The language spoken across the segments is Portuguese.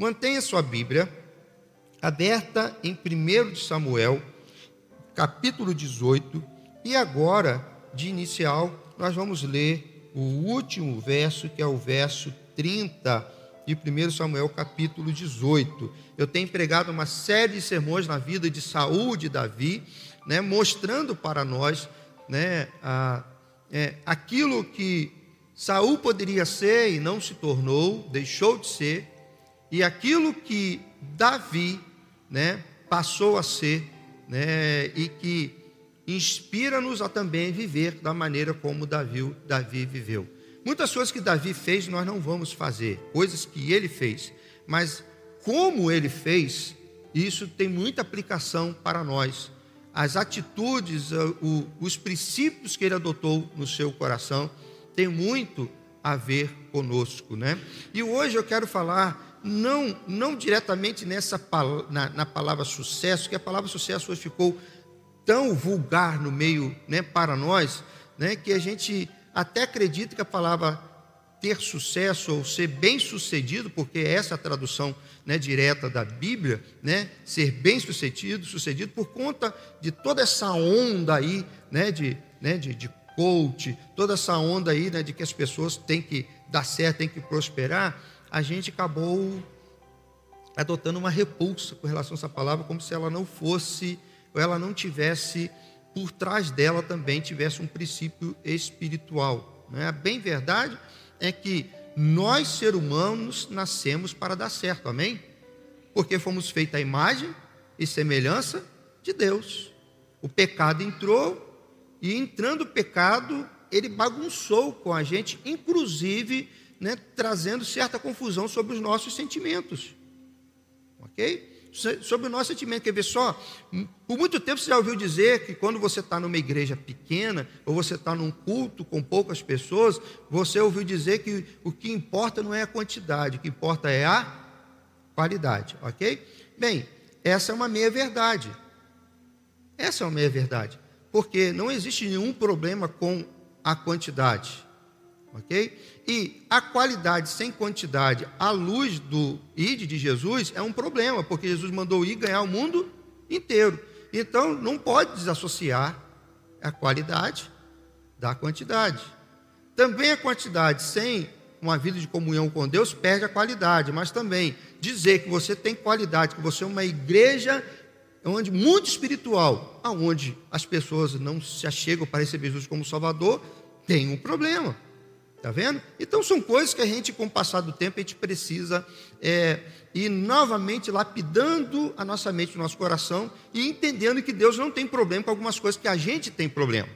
Mantenha sua Bíblia aberta em 1 de Samuel, capítulo 18, e agora, de inicial, nós vamos ler o último verso, que é o verso 30 de 1 Samuel, capítulo 18. Eu tenho pregado uma série de sermões na vida de Saúl de Davi, né, mostrando para nós né, a, é, aquilo que Saul poderia ser e não se tornou, deixou de ser, e aquilo que Davi né, passou a ser, né, e que inspira-nos a também viver da maneira como Davi, Davi viveu. Muitas coisas que Davi fez nós não vamos fazer, coisas que ele fez, mas como ele fez, isso tem muita aplicação para nós. As atitudes, os princípios que ele adotou no seu coração, tem muito a ver conosco, né? E hoje eu quero falar não, não diretamente nessa na, na, palavra sucesso, que a palavra sucesso hoje ficou tão vulgar no meio, né, para nós, né, que a gente até acredita que a palavra ter sucesso ou ser bem sucedido, porque essa é a tradução né, direta da Bíblia, né, ser bem sucedido, sucedido por conta de toda essa onda aí, né, de, né, de, de coach, toda essa onda aí, né, de que as pessoas têm que dar certo, têm que prosperar a gente acabou adotando uma repulsa com relação a essa palavra, como se ela não fosse, ou ela não tivesse, por trás dela também tivesse um princípio espiritual. Né? A bem verdade é que nós, seres humanos, nascemos para dar certo, amém? Porque fomos feitos à imagem e semelhança de Deus. O pecado entrou, e entrando o pecado, ele bagunçou com a gente, inclusive né, trazendo certa confusão sobre os nossos sentimentos. Ok? Sobre o nosso sentimento. Quer ver só? Por muito tempo você já ouviu dizer que quando você está numa igreja pequena, ou você está num culto com poucas pessoas, você ouviu dizer que o que importa não é a quantidade, o que importa é a qualidade. Ok? Bem, essa é uma meia-verdade. Essa é uma meia-verdade. Porque não existe nenhum problema com a quantidade ok? E a qualidade sem quantidade à luz do id de Jesus é um problema, porque Jesus mandou ir ganhar o mundo inteiro. Então, não pode desassociar a qualidade da quantidade. Também a quantidade sem uma vida de comunhão com Deus perde a qualidade, mas também dizer que você tem qualidade, que você é uma igreja onde muito espiritual, aonde as pessoas não se achegam para receber Jesus como Salvador, tem um problema. Está vendo? Então são coisas que a gente, com o passar do tempo, a gente precisa é, ir novamente lapidando a nossa mente, o nosso coração e entendendo que Deus não tem problema com algumas coisas que a gente tem problema.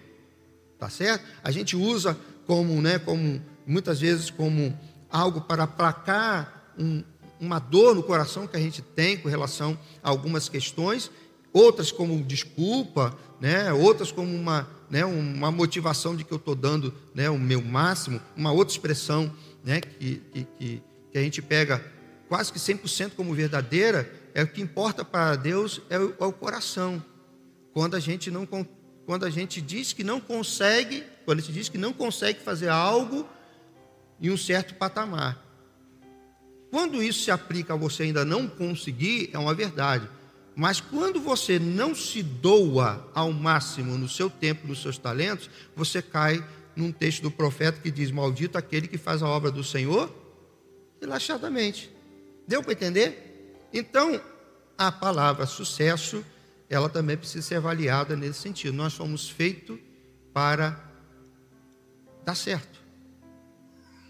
Tá certo? A gente usa como, né, como muitas vezes como algo para aplacar um, uma dor no coração que a gente tem com relação a algumas questões, outras como desculpa, né, outras como uma né, uma motivação de que eu estou dando né, o meu máximo, uma outra expressão né, que, que, que a gente pega quase que 100% como verdadeira, é o que importa para Deus é o, é o coração. Quando a gente não quando a gente diz que não consegue, quando a gente diz que não consegue fazer algo em um certo patamar. Quando isso se aplica a você ainda não conseguir, é uma verdade. Mas quando você não se doa ao máximo no seu tempo, nos seus talentos, você cai num texto do profeta que diz: Maldito aquele que faz a obra do Senhor relaxadamente. Deu para entender? Então, a palavra sucesso, ela também precisa ser avaliada nesse sentido. Nós somos feitos para dar certo,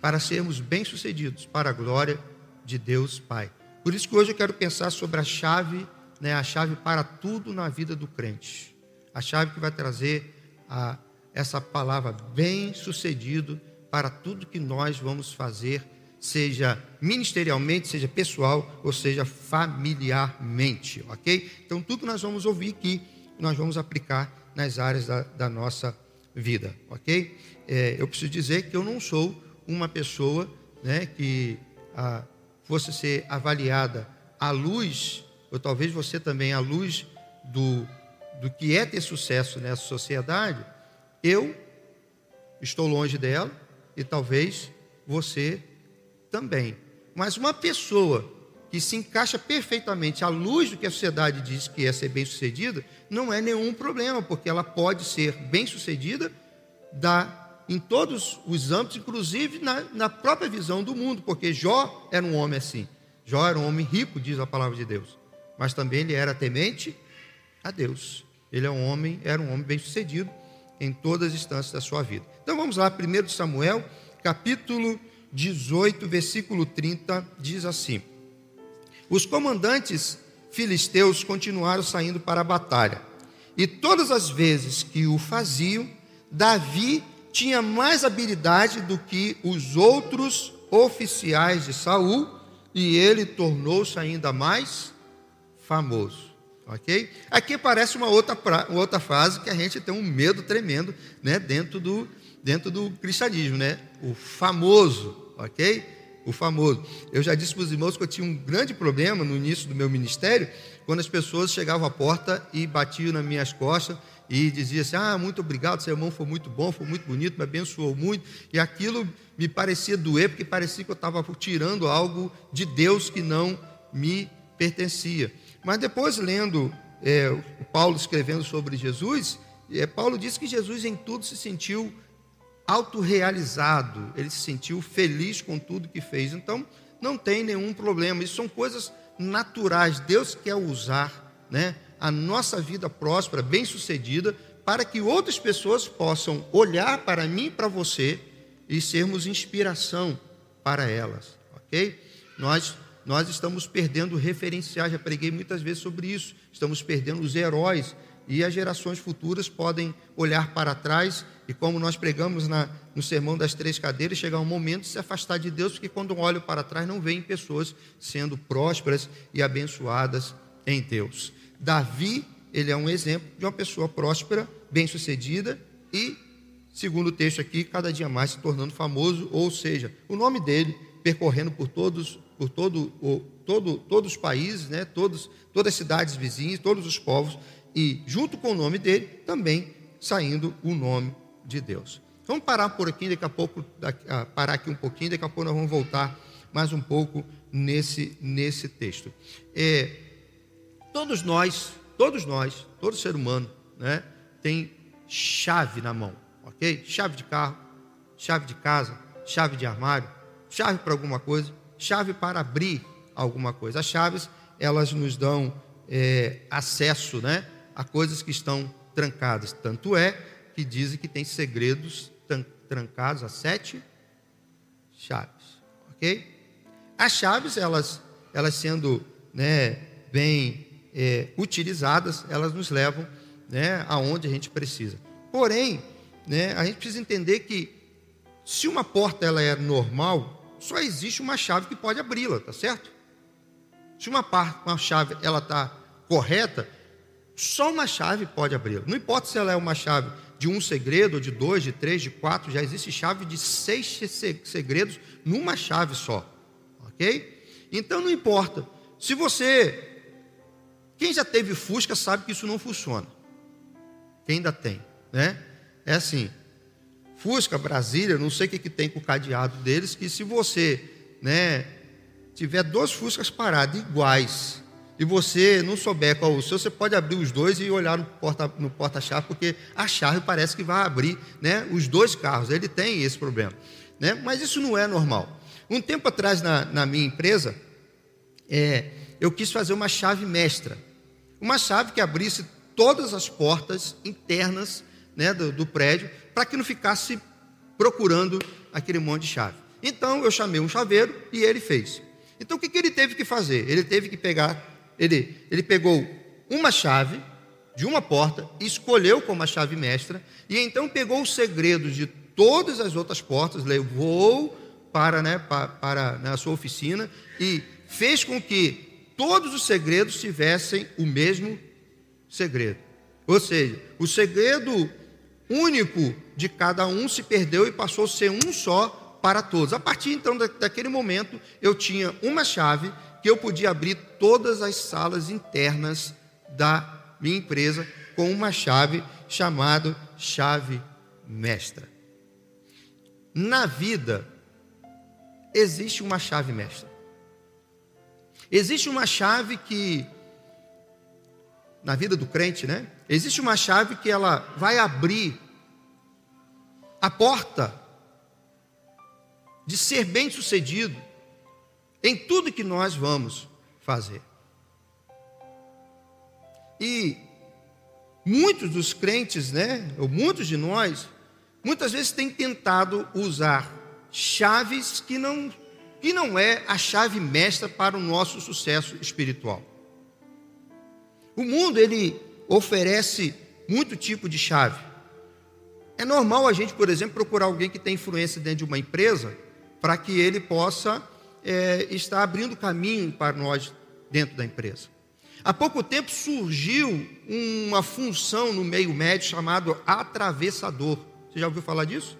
para sermos bem-sucedidos, para a glória de Deus Pai. Por isso que hoje eu quero pensar sobre a chave né, a chave para tudo na vida do crente. A chave que vai trazer a, essa palavra bem sucedido para tudo que nós vamos fazer, seja ministerialmente, seja pessoal, ou seja familiarmente, ok? Então, tudo que nós vamos ouvir aqui, nós vamos aplicar nas áreas da, da nossa vida, ok? É, eu preciso dizer que eu não sou uma pessoa né, que fosse ser avaliada à luz ou talvez você também, à luz do, do que é ter sucesso nessa sociedade, eu estou longe dela e talvez você também. Mas uma pessoa que se encaixa perfeitamente à luz do que a sociedade diz que é ser bem-sucedida, não é nenhum problema, porque ela pode ser bem-sucedida em todos os âmbitos, inclusive na, na própria visão do mundo, porque Jó era um homem assim. Jó era um homem rico, diz a palavra de Deus, mas também ele era temente a Deus. Ele é um homem, era um homem bem-sucedido em todas as instâncias da sua vida. Então vamos lá, 1 Samuel, capítulo 18, versículo 30, diz assim: Os comandantes filisteus continuaram saindo para a batalha, e todas as vezes que o faziam, Davi tinha mais habilidade do que os outros oficiais de Saul, e ele tornou-se ainda mais famoso. Ok? Aqui parece uma outra, uma outra fase que a gente tem um medo tremendo né, dentro, do, dentro do cristianismo, né? O famoso, ok? O famoso. Eu já disse para os irmãos que eu tinha um grande problema no início do meu ministério, quando as pessoas chegavam à porta e batiam nas minhas costas e diziam assim: Ah, muito obrigado, seu irmão foi muito bom, foi muito bonito, me abençoou muito. E aquilo me parecia doer, porque parecia que eu estava tirando algo de Deus que não me pertencia. Mas depois, lendo é, Paulo escrevendo sobre Jesus, é, Paulo diz que Jesus em tudo se sentiu autorrealizado, ele se sentiu feliz com tudo que fez. Então, não tem nenhum problema. Isso são coisas naturais. Deus quer usar né, a nossa vida próspera, bem-sucedida, para que outras pessoas possam olhar para mim e para você e sermos inspiração para elas, ok? Nós nós estamos perdendo referenciais, já preguei muitas vezes sobre isso. Estamos perdendo os heróis e as gerações futuras podem olhar para trás e, como nós pregamos na, no sermão das três cadeiras, chegar um momento de se afastar de Deus, porque quando olham para trás não veem pessoas sendo prósperas e abençoadas em Deus. Davi, ele é um exemplo de uma pessoa próspera, bem-sucedida e, segundo o texto aqui, cada dia mais se tornando famoso, ou seja, o nome dele percorrendo por todos por todo, o, todo, todos os países, né, todos, todas as cidades vizinhas, todos os povos, e junto com o nome dele, também saindo o nome de Deus. Vamos parar por aqui, daqui a pouco, daqui, ah, parar aqui um pouquinho, daqui a pouco nós vamos voltar mais um pouco nesse, nesse texto. É, todos nós, todos nós, todo ser humano, né, tem chave na mão, ok? Chave de carro, chave de casa, chave de armário, chave para alguma coisa chave para abrir alguma coisa. As chaves, elas nos dão é, acesso né, a coisas que estão trancadas. Tanto é que dizem que tem segredos trancados a sete chaves. Ok? As chaves, elas, elas sendo né, bem é, utilizadas, elas nos levam né, aonde a gente precisa. Porém, né, a gente precisa entender que se uma porta ela é normal, só existe uma chave que pode abri-la, tá certo? Se uma, parte, uma chave ela está correta, só uma chave pode abri-la. Não importa se ela é uma chave de um segredo, de dois, de três, de quatro, já existe chave de seis segredos numa chave só, ok? Então não importa. Se você, quem já teve Fusca sabe que isso não funciona. Quem ainda tem, né? É assim. Fusca, Brasília, não sei o que, que tem com o cadeado deles, que se você né, tiver dois Fuscas parados iguais e você não souber qual o seu, você pode abrir os dois e olhar no porta-chave, no porta porque a chave parece que vai abrir né, os dois carros. Ele tem esse problema. Né? Mas isso não é normal. Um tempo atrás, na, na minha empresa, é, eu quis fazer uma chave mestra. Uma chave que abrisse todas as portas internas né, do, do prédio para que não ficasse procurando aquele monte de chave. Então eu chamei um chaveiro e ele fez. Então o que, que ele teve que fazer? Ele teve que pegar, ele, ele pegou uma chave de uma porta, escolheu como a chave mestra, e então pegou os segredos de todas as outras portas, levou para, né, para, para na sua oficina e fez com que todos os segredos tivessem o mesmo segredo. Ou seja, o segredo único de cada um se perdeu e passou a ser um só para todos. A partir então daquele momento, eu tinha uma chave que eu podia abrir todas as salas internas da minha empresa com uma chave chamada chave mestra. Na vida existe uma chave mestra. Existe uma chave que na vida do crente, né? Existe uma chave que ela vai abrir a porta de ser bem-sucedido em tudo que nós vamos fazer. E muitos dos crentes, né, ou muitos de nós, muitas vezes têm tentado usar chaves que não que não é a chave mestra para o nosso sucesso espiritual. O mundo ele oferece muito tipo de chave. É normal a gente, por exemplo, procurar alguém que tem influência dentro de uma empresa para que ele possa é, estar abrindo caminho para nós dentro da empresa. Há pouco tempo surgiu uma função no meio médio chamado atravessador. Você já ouviu falar disso?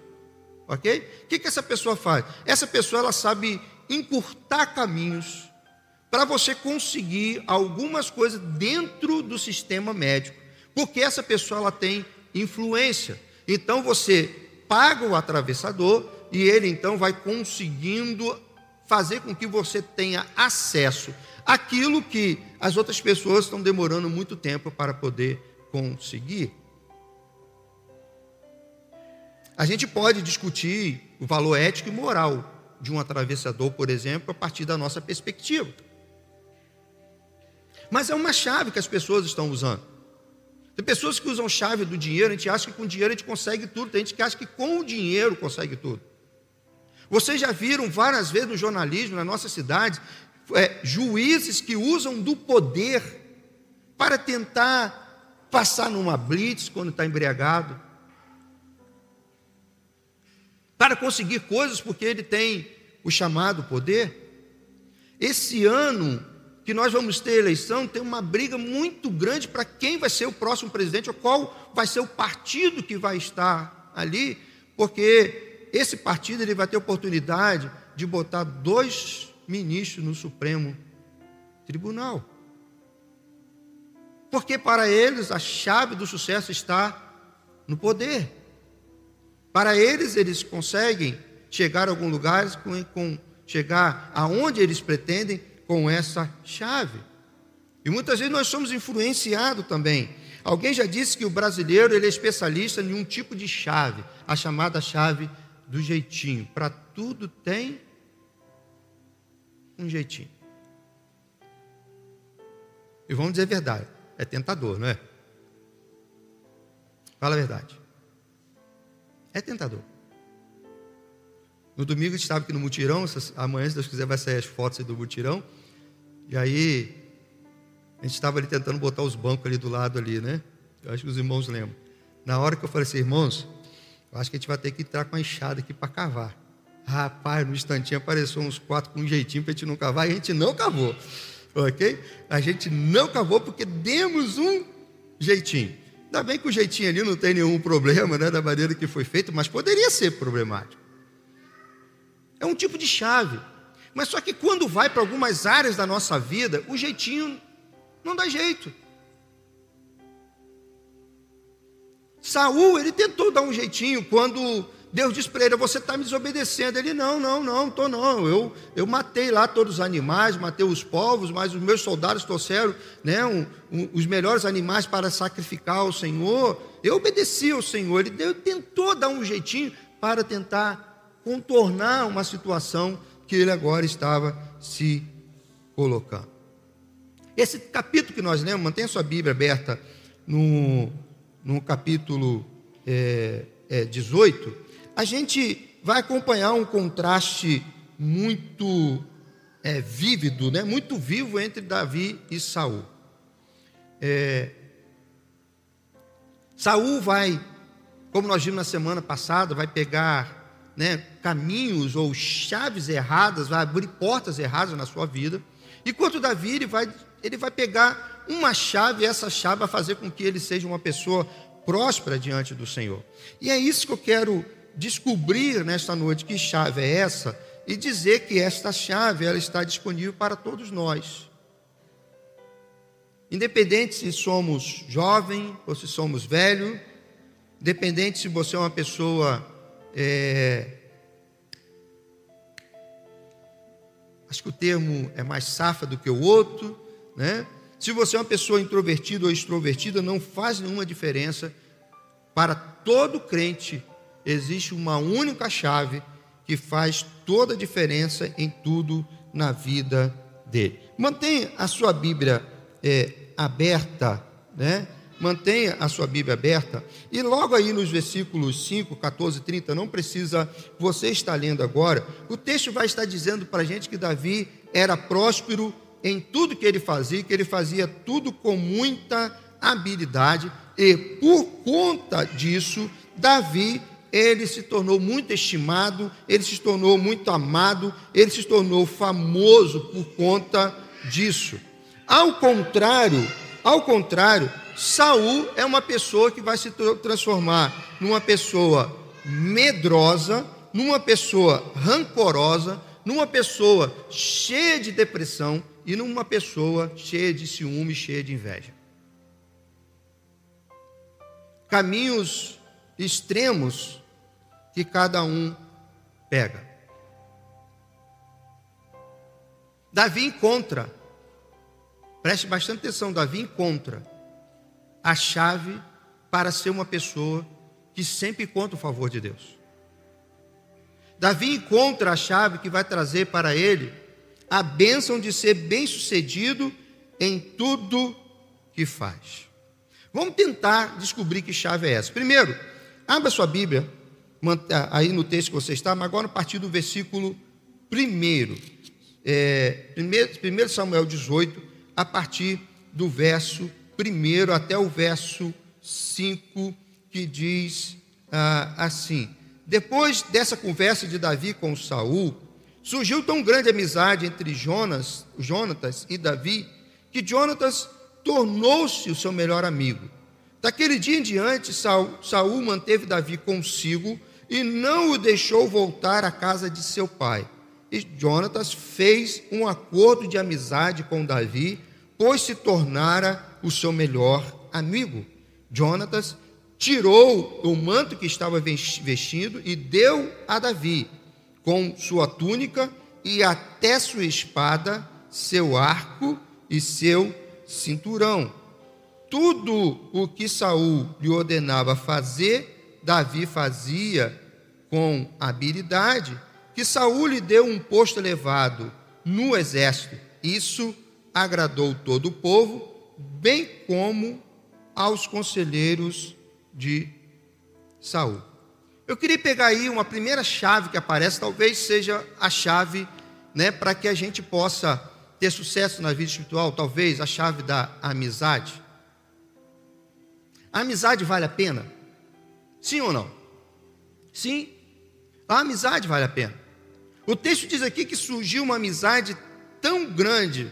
Ok? O que, que essa pessoa faz? Essa pessoa ela sabe encurtar caminhos para você conseguir algumas coisas dentro do sistema médico, porque essa pessoa ela tem influência. Então você paga o atravessador e ele então vai conseguindo fazer com que você tenha acesso àquilo que as outras pessoas estão demorando muito tempo para poder conseguir. A gente pode discutir o valor ético e moral de um atravessador, por exemplo, a partir da nossa perspectiva. Mas é uma chave que as pessoas estão usando. Tem pessoas que usam chave do dinheiro, a gente acha que com dinheiro a gente consegue tudo, tem gente que acha que com o dinheiro consegue tudo. Vocês já viram várias vezes no jornalismo, na nossa cidade, é, juízes que usam do poder para tentar passar numa blitz quando está embriagado, para conseguir coisas porque ele tem o chamado poder. Esse ano que nós vamos ter eleição, tem uma briga muito grande para quem vai ser o próximo presidente, ou qual vai ser o partido que vai estar ali, porque esse partido ele vai ter oportunidade de botar dois ministros no Supremo Tribunal. Porque para eles a chave do sucesso está no poder. Para eles, eles conseguem chegar a algum lugar, com, com, chegar aonde eles pretendem com essa chave. E muitas vezes nós somos influenciados também. Alguém já disse que o brasileiro ele é especialista em um tipo de chave, a chamada chave do jeitinho. Para tudo tem um jeitinho. E vamos dizer a verdade, é tentador, não é? Fala a verdade. É tentador. No domingo a gente estava aqui no mutirão, amanhã, se Deus quiser, vai sair as fotos do mutirão. E aí, a gente estava ali tentando botar os bancos ali do lado ali, né? Eu acho que os irmãos lembram. Na hora que eu falei assim, irmãos, eu acho que a gente vai ter que entrar com a enxada aqui para cavar. Rapaz, no instantinho apareceu uns quatro com um jeitinho para a gente não cavar e a gente não cavou. Ok? A gente não cavou porque demos um jeitinho. Ainda bem que o jeitinho ali não tem nenhum problema, né, da maneira que foi feito, mas poderia ser problemático. É um tipo de chave. Mas só que quando vai para algumas áreas da nossa vida, o jeitinho não dá jeito. Saul, ele tentou dar um jeitinho quando Deus disse para ele: Você está me desobedecendo. Ele: Não, não, não, estou não. Eu, eu matei lá todos os animais, matei os povos, mas os meus soldados trouxeram né, um, um, os melhores animais para sacrificar ao Senhor. Eu obedeci ao Senhor. Ele Deus tentou dar um jeitinho para tentar contornar uma situação que ele agora estava se colocando. Esse capítulo que nós lemos, mantenha sua Bíblia aberta no, no capítulo é, é, 18 a gente vai acompanhar um contraste muito é, vívido, né? muito vivo entre Davi e Saul. É, Saul vai, como nós vimos na semana passada, vai pegar né, caminhos ou chaves erradas, vai abrir portas erradas na sua vida. Enquanto Davi ele vai, ele vai pegar uma chave, e essa chave vai fazer com que ele seja uma pessoa próspera diante do Senhor. E é isso que eu quero descobrir nesta noite que chave é essa e dizer que esta chave ela está disponível para todos nós. Independente se somos jovem ou se somos velho, independente se você é uma pessoa é, acho que o termo é mais safa do que o outro, né? Se você é uma pessoa introvertida ou extrovertida, não faz nenhuma diferença. Para todo crente existe uma única chave que faz toda a diferença em tudo na vida dele. Mantenha a sua Bíblia é, aberta, né? Mantenha a sua Bíblia aberta. E logo aí nos versículos 5, 14, 30, não precisa você estar lendo agora. O texto vai estar dizendo para a gente que Davi era próspero em tudo que ele fazia, que ele fazia tudo com muita habilidade, e por conta disso, Davi ele se tornou muito estimado, ele se tornou muito amado, ele se tornou famoso por conta disso. Ao contrário, ao contrário, Saul é uma pessoa que vai se transformar numa pessoa medrosa, numa pessoa rancorosa, numa pessoa cheia de depressão, e numa pessoa cheia de ciúme, cheia de inveja. Caminhos extremos que cada um pega. Davi encontra, preste bastante atenção, Davi encontra a chave para ser uma pessoa que sempre conta o favor de Deus. Davi encontra a chave que vai trazer para ele a bênção de ser bem-sucedido em tudo que faz. Vamos tentar descobrir que chave é essa. Primeiro, abra sua Bíblia, aí no texto que você está, mas agora a partir do versículo 1. É, 1 Samuel 18, a partir do verso 1 até o verso 5, que diz ah, assim: Depois dessa conversa de Davi com Saul, Surgiu tão grande amizade entre Jonas, Jonatas e Davi, que Jonatas tornou-se o seu melhor amigo. Daquele dia em diante, Saul, Saul manteve Davi consigo e não o deixou voltar à casa de seu pai. E Jonatas fez um acordo de amizade com Davi, pois se tornara o seu melhor amigo. Jonatas tirou o manto que estava vestindo e deu a Davi com sua túnica e até sua espada, seu arco e seu cinturão. Tudo o que Saul lhe ordenava fazer, Davi fazia com habilidade, que Saul lhe deu um posto elevado no exército. Isso agradou todo o povo, bem como aos conselheiros de Saul. Eu queria pegar aí uma primeira chave que aparece, talvez seja a chave né, para que a gente possa ter sucesso na vida espiritual, talvez a chave da amizade. A amizade vale a pena? Sim ou não? Sim, a amizade vale a pena. O texto diz aqui que surgiu uma amizade tão grande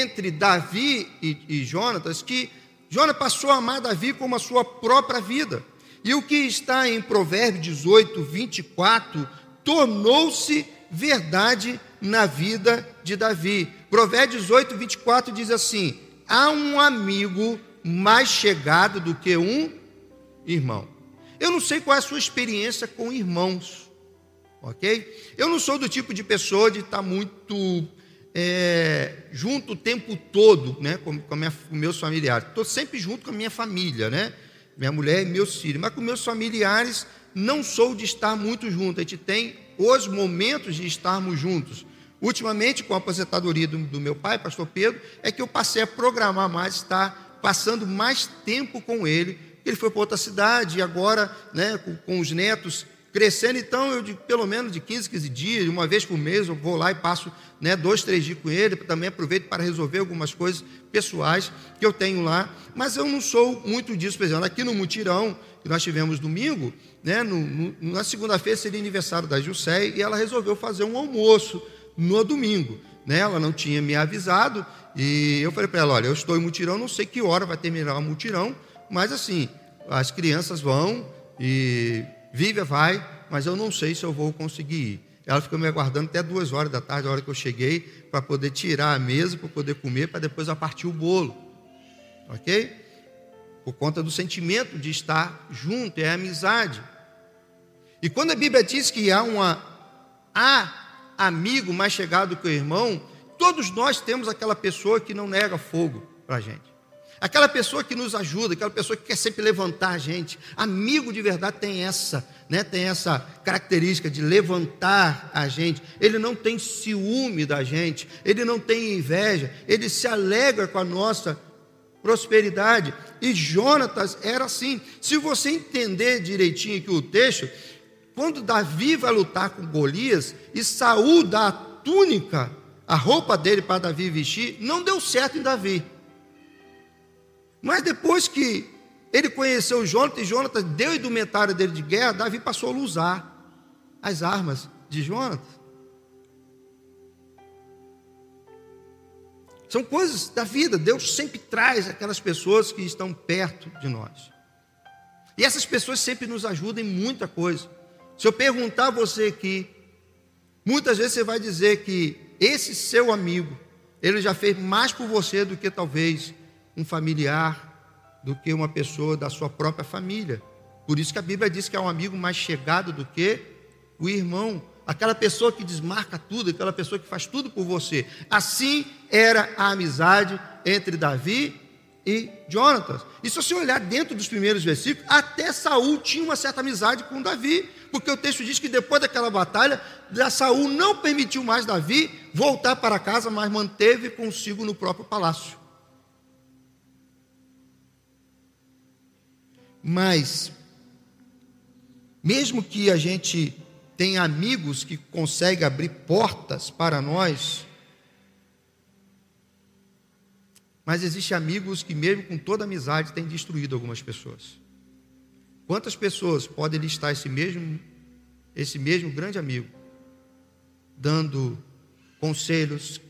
entre Davi e, e Jonatas que Jonas passou a amar Davi como a sua própria vida. E o que está em Provérbios 18, 24, tornou-se verdade na vida de Davi. Provérbios 18, 24 diz assim: Há um amigo mais chegado do que um irmão. Eu não sei qual é a sua experiência com irmãos, ok? Eu não sou do tipo de pessoa de estar muito é, junto o tempo todo, né, com, com, minha, com meus familiares. Estou sempre junto com a minha família, né? minha mulher e meus filhos. Mas com meus familiares não sou de estar muito junto. A gente tem os momentos de estarmos juntos. Ultimamente, com a aposentadoria do, do meu pai, pastor Pedro, é que eu passei a programar mais, estar passando mais tempo com ele. Ele foi para outra cidade e agora, né, com, com os netos, crescendo, então eu de, pelo menos de 15, 15 dias, uma vez por mês, eu vou lá e passo né, dois, três dias com ele, também aproveito para resolver algumas coisas pessoais que eu tenho lá, mas eu não sou muito disso, por exemplo, aqui no mutirão que nós tivemos domingo, né, no, no, na segunda-feira seria aniversário da Jusceia e ela resolveu fazer um almoço no domingo, né, ela não tinha me avisado e eu falei para ela, olha, eu estou em mutirão, não sei que hora vai terminar o mutirão, mas assim, as crianças vão e Vívia vai, mas eu não sei se eu vou conseguir ir. Ela ficou me aguardando até duas horas da tarde, a hora que eu cheguei, para poder tirar a mesa, para poder comer, para depois a partir o bolo. Ok? Por conta do sentimento de estar junto, é a amizade. E quando a Bíblia diz que há uma há amigo mais chegado que o irmão, todos nós temos aquela pessoa que não nega fogo para a gente. Aquela pessoa que nos ajuda, aquela pessoa que quer sempre levantar a gente. Amigo de verdade tem essa, né? Tem essa característica de levantar a gente. Ele não tem ciúme da gente, ele não tem inveja, ele se alegra com a nossa prosperidade. E Jonatas era assim. Se você entender direitinho aqui o texto, quando Davi vai lutar com Golias e Saul dá a túnica, a roupa dele para Davi vestir, não deu certo em Davi. Mas depois que ele conheceu Jonatas e Jonatas deu o indumentário dele de guerra, Davi passou a usar as armas de Jonatas. São coisas da vida. Deus sempre traz aquelas pessoas que estão perto de nós. E essas pessoas sempre nos ajudam em muita coisa. Se eu perguntar a você aqui, muitas vezes você vai dizer que esse seu amigo, ele já fez mais por você do que talvez um familiar, do que uma pessoa da sua própria família. Por isso que a Bíblia diz que é um amigo mais chegado do que o irmão aquela pessoa que desmarca tudo, aquela pessoa que faz tudo por você. Assim era a amizade entre Davi e Jonatas. E se você olhar dentro dos primeiros versículos, até Saul tinha uma certa amizade com Davi, porque o texto diz que depois daquela batalha, Saul não permitiu mais Davi voltar para casa, mas manteve consigo no próprio palácio. Mas, mesmo que a gente tem amigos que conseguem abrir portas para nós, mas existem amigos que, mesmo com toda amizade, têm destruído algumas pessoas. Quantas pessoas podem listar esse mesmo, esse mesmo grande amigo, dando conselhos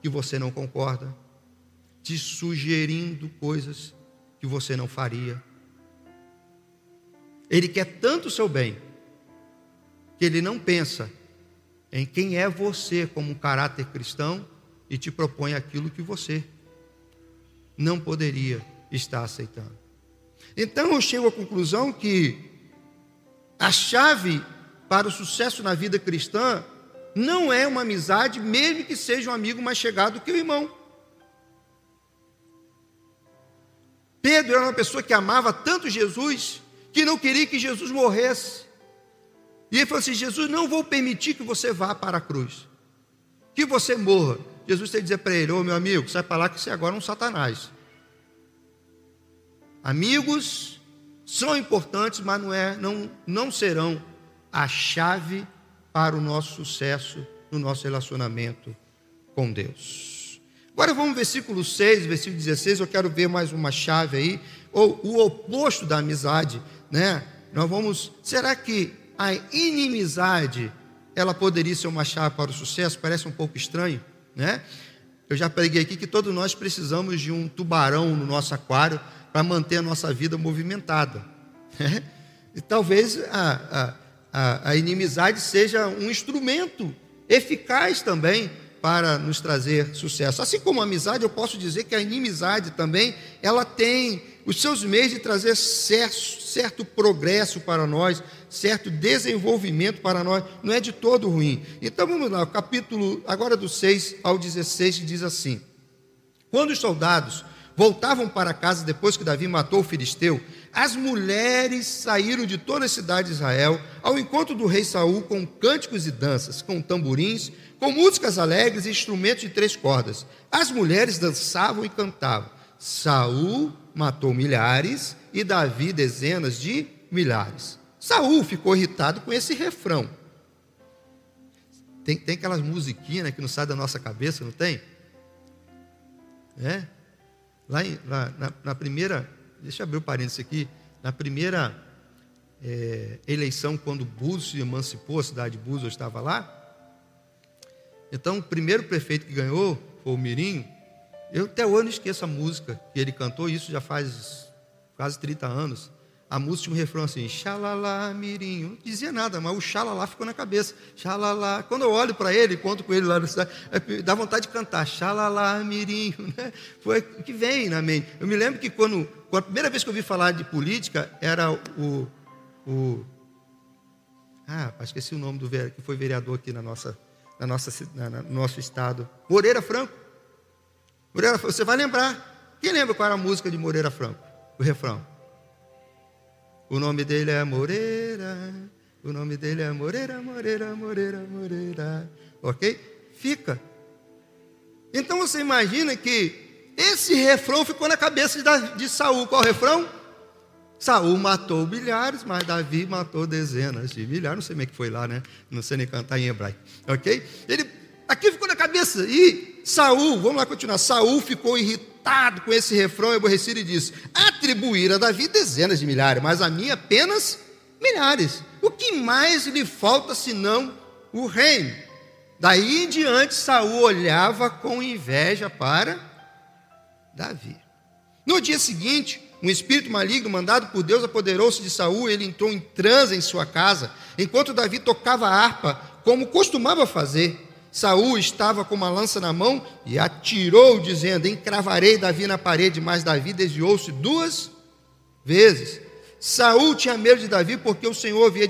que você não concorda, te sugerindo coisas que você não faria? Ele quer tanto o seu bem, que ele não pensa em quem é você como caráter cristão e te propõe aquilo que você não poderia estar aceitando. Então eu chego à conclusão que a chave para o sucesso na vida cristã não é uma amizade, mesmo que seja um amigo mais chegado que o irmão. Pedro era uma pessoa que amava tanto Jesus que não queria que Jesus morresse. E ele falou assim: Jesus, não vou permitir que você vá para a cruz, que você morra. Jesus tem que dizer para ele: Ô meu amigo, sai para lá que você agora é um satanás. Amigos são importantes, mas não, é, não, não serão a chave para o nosso sucesso no nosso relacionamento com Deus. Agora vamos ao versículo 6, versículo 16, eu quero ver mais uma chave aí, ou o oposto da amizade, né? Nós vamos, será que a inimizade, ela poderia ser uma chave para o sucesso? Parece um pouco estranho, né? Eu já preguei aqui que todos nós precisamos de um tubarão no nosso aquário para manter a nossa vida movimentada. Né? E talvez a, a, a inimizade seja um instrumento eficaz também para nos trazer sucesso. Assim como a amizade, eu posso dizer que a inimizade também, ela tem os seus meios de trazer certo, certo progresso para nós, certo desenvolvimento para nós, não é de todo ruim. Então vamos lá, o capítulo agora do 6 ao 16 diz assim: Quando os soldados voltavam para casa depois que Davi matou o filisteu, as mulheres saíram de toda a cidade de Israel ao encontro do rei Saul com cânticos e danças, com tamborins, com músicas alegres e instrumentos de três cordas. As mulheres dançavam e cantavam. Saul matou milhares e Davi dezenas de milhares. Saul ficou irritado com esse refrão. Tem, tem aquelas musiquinhas né, que não saem da nossa cabeça, não tem? É? Lá, em, lá na, na, primeira, deixa eu abrir o um parênteses aqui, na primeira é, eleição, quando Búzios se emancipou, a cidade de Búzios estava lá, então o primeiro prefeito que ganhou foi o Mirinho, eu até hoje não esqueço a música que ele cantou, isso já faz quase 30 anos. A música tinha um refrão assim, xalala, mirinho. Não dizia nada, mas o xalala ficou na cabeça. Xalala. Quando eu olho para ele, conto com ele lá no cidade, é, dá vontade de cantar, xalala, mirinho. Né? Foi o que vem na mente. Eu me lembro que quando, quando, a primeira vez que eu ouvi falar de política, era o. o ah, esqueci o nome do que foi vereador aqui na nossa, na nossa, na, no nosso estado. Moreira Franco. Moreira, você vai lembrar. Quem lembra qual era a música de Moreira Franco? O refrão. O nome dele é Moreira. O nome dele é Moreira, Moreira, Moreira, Moreira. Ok? Fica. Então você imagina que esse refrão ficou na cabeça de, Saul. Qual o refrão? Saul matou milhares, mas Davi matou dezenas de milhares. Não sei como é que foi lá, né? Não sei nem cantar em hebraico. Ok? Ele, aqui ficou na cabeça. E Saul, vamos lá continuar. Saul ficou irritado com esse refrão aborrecido e disse: atribuir a Davi dezenas de milhares, mas a mim apenas milhares. O que mais lhe falta senão o reino? Daí em diante, Saul olhava com inveja para Davi. No dia seguinte, um espírito maligno mandado por Deus apoderou-se de Saul, ele entrou em transe em sua casa, enquanto Davi tocava a harpa, como costumava fazer. Saul estava com uma lança na mão e atirou, dizendo: Encravarei Davi na parede, mas Davi desviou-se duas vezes. Saul tinha medo de Davi porque o Senhor havia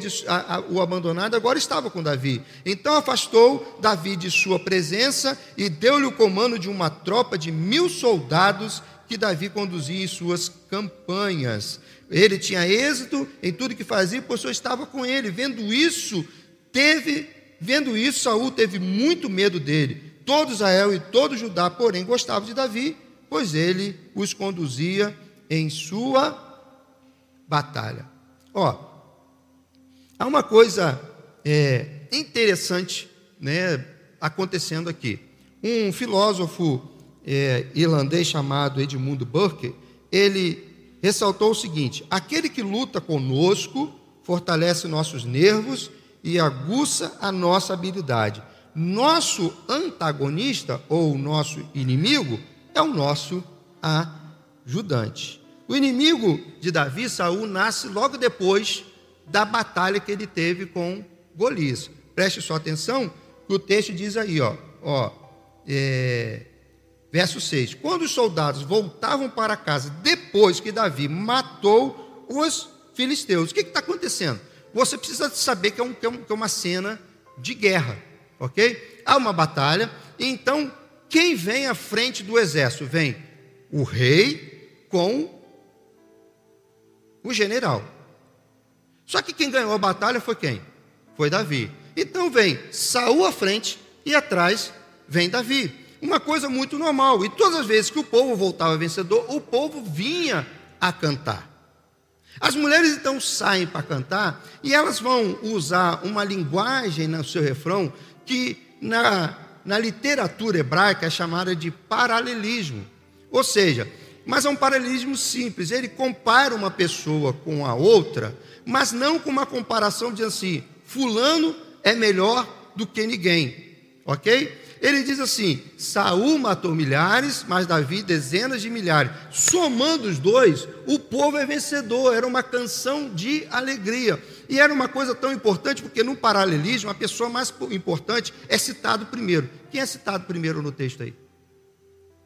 o abandonado, agora estava com Davi. Então afastou Davi de sua presença e deu-lhe o comando de uma tropa de mil soldados que Davi conduzia em suas campanhas. Ele tinha êxito em tudo que fazia, pois o Senhor estava com ele. Vendo isso, teve, vendo isso, Saul teve muito medo dele. Todo Israel e todo Judá, porém, gostavam de Davi, pois ele os conduzia em sua batalha. Ó, há uma coisa é, interessante, né, acontecendo aqui. Um filósofo é, irlandês chamado Edmundo Burke, ele ressaltou o seguinte: aquele que luta conosco fortalece nossos nervos e aguça a nossa habilidade. Nosso antagonista ou nosso inimigo é o nosso ajudante. O inimigo de Davi, Saul, nasce logo depois da batalha que ele teve com Golias. Preste sua atenção, que o texto diz aí, ó, ó é, Verso 6: Quando os soldados voltavam para casa depois que Davi matou os filisteus, o que está acontecendo? Você precisa saber que é, um, que é uma cena de guerra, ok? Há uma batalha, então quem vem à frente do exército? Vem o rei com o general. Só que quem ganhou a batalha foi quem? Foi Davi. Então vem Saul à frente e atrás vem Davi uma coisa muito normal. E todas as vezes que o povo voltava vencedor, o povo vinha a cantar. As mulheres então saem para cantar e elas vão usar uma linguagem no seu refrão que na, na literatura hebraica é chamada de paralelismo. Ou seja, mas é um paralelismo simples. Ele compara uma pessoa com a outra, mas não com uma comparação de assim, fulano é melhor do que ninguém. Ok? Ele diz assim: Saul matou milhares, mas Davi dezenas de milhares. Somando os dois, o povo é vencedor. Era uma canção de alegria. E era uma coisa tão importante, porque no paralelismo, a pessoa mais importante é citado primeiro. Quem é citado primeiro no texto aí?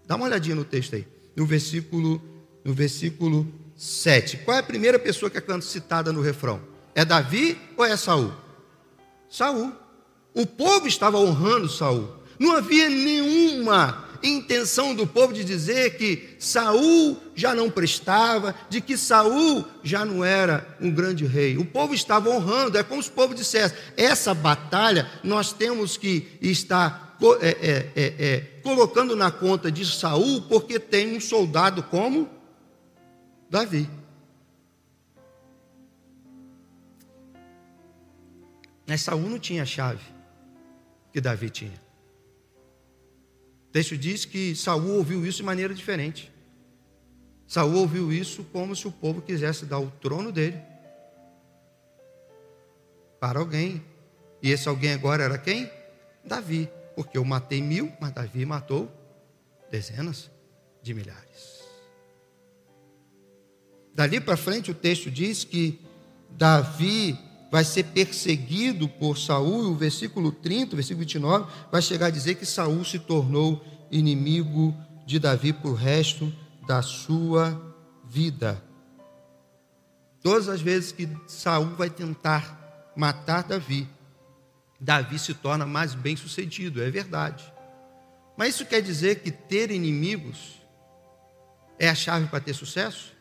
Dá uma olhadinha no texto aí. No versículo, no versículo 7. Qual é a primeira pessoa que é citada no refrão? É Davi ou é Saul? Saul. O povo estava honrando Saul. Não havia nenhuma intenção do povo de dizer que Saul já não prestava, de que Saul já não era um grande rei. O povo estava honrando, é como se o povo dissesse: essa batalha nós temos que estar é, é, é, é, colocando na conta de Saul, porque tem um soldado como Davi. Mas Saul não tinha a chave que Davi tinha texto diz que Saul ouviu isso de maneira diferente. Saul ouviu isso como se o povo quisesse dar o trono dele para alguém. E esse alguém agora era quem? Davi. Porque eu matei mil, mas Davi matou dezenas de milhares. Dali para frente o texto diz que Davi vai ser perseguido por Saul, e o versículo 30, o versículo 29, vai chegar a dizer que Saul se tornou inimigo de Davi por resto da sua vida. Todas as vezes que Saul vai tentar matar Davi, Davi se torna mais bem-sucedido, é verdade. Mas isso quer dizer que ter inimigos é a chave para ter sucesso?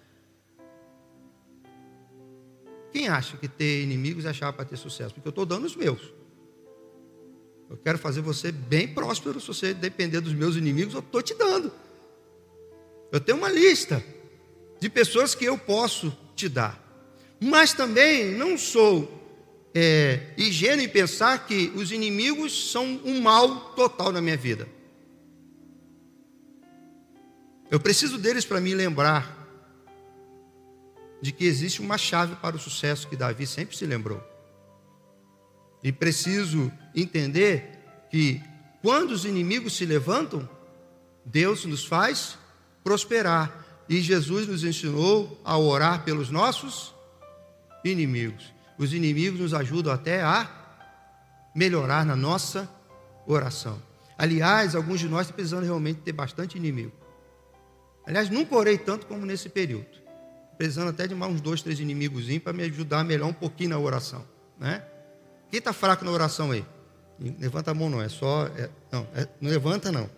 Quem acha que ter inimigos é chave para ter sucesso? Porque eu estou dando os meus. Eu quero fazer você bem próspero. Se você depender dos meus inimigos, eu estou te dando. Eu tenho uma lista de pessoas que eu posso te dar. Mas também não sou é, ingênuo em pensar que os inimigos são um mal total na minha vida. Eu preciso deles para me lembrar de que existe uma chave para o sucesso que Davi sempre se lembrou. E preciso entender que quando os inimigos se levantam, Deus nos faz prosperar. E Jesus nos ensinou a orar pelos nossos inimigos. Os inimigos nos ajudam até a melhorar na nossa oração. Aliás, alguns de nós precisando realmente ter bastante inimigo. Aliás, nunca orei tanto como nesse período. Precisando até de mais uns dois, três inimigos para me ajudar a melhorar um pouquinho na oração. Né? Quem está fraco na oração aí? Levanta a mão, não. É só. É, não, é, não levanta, não.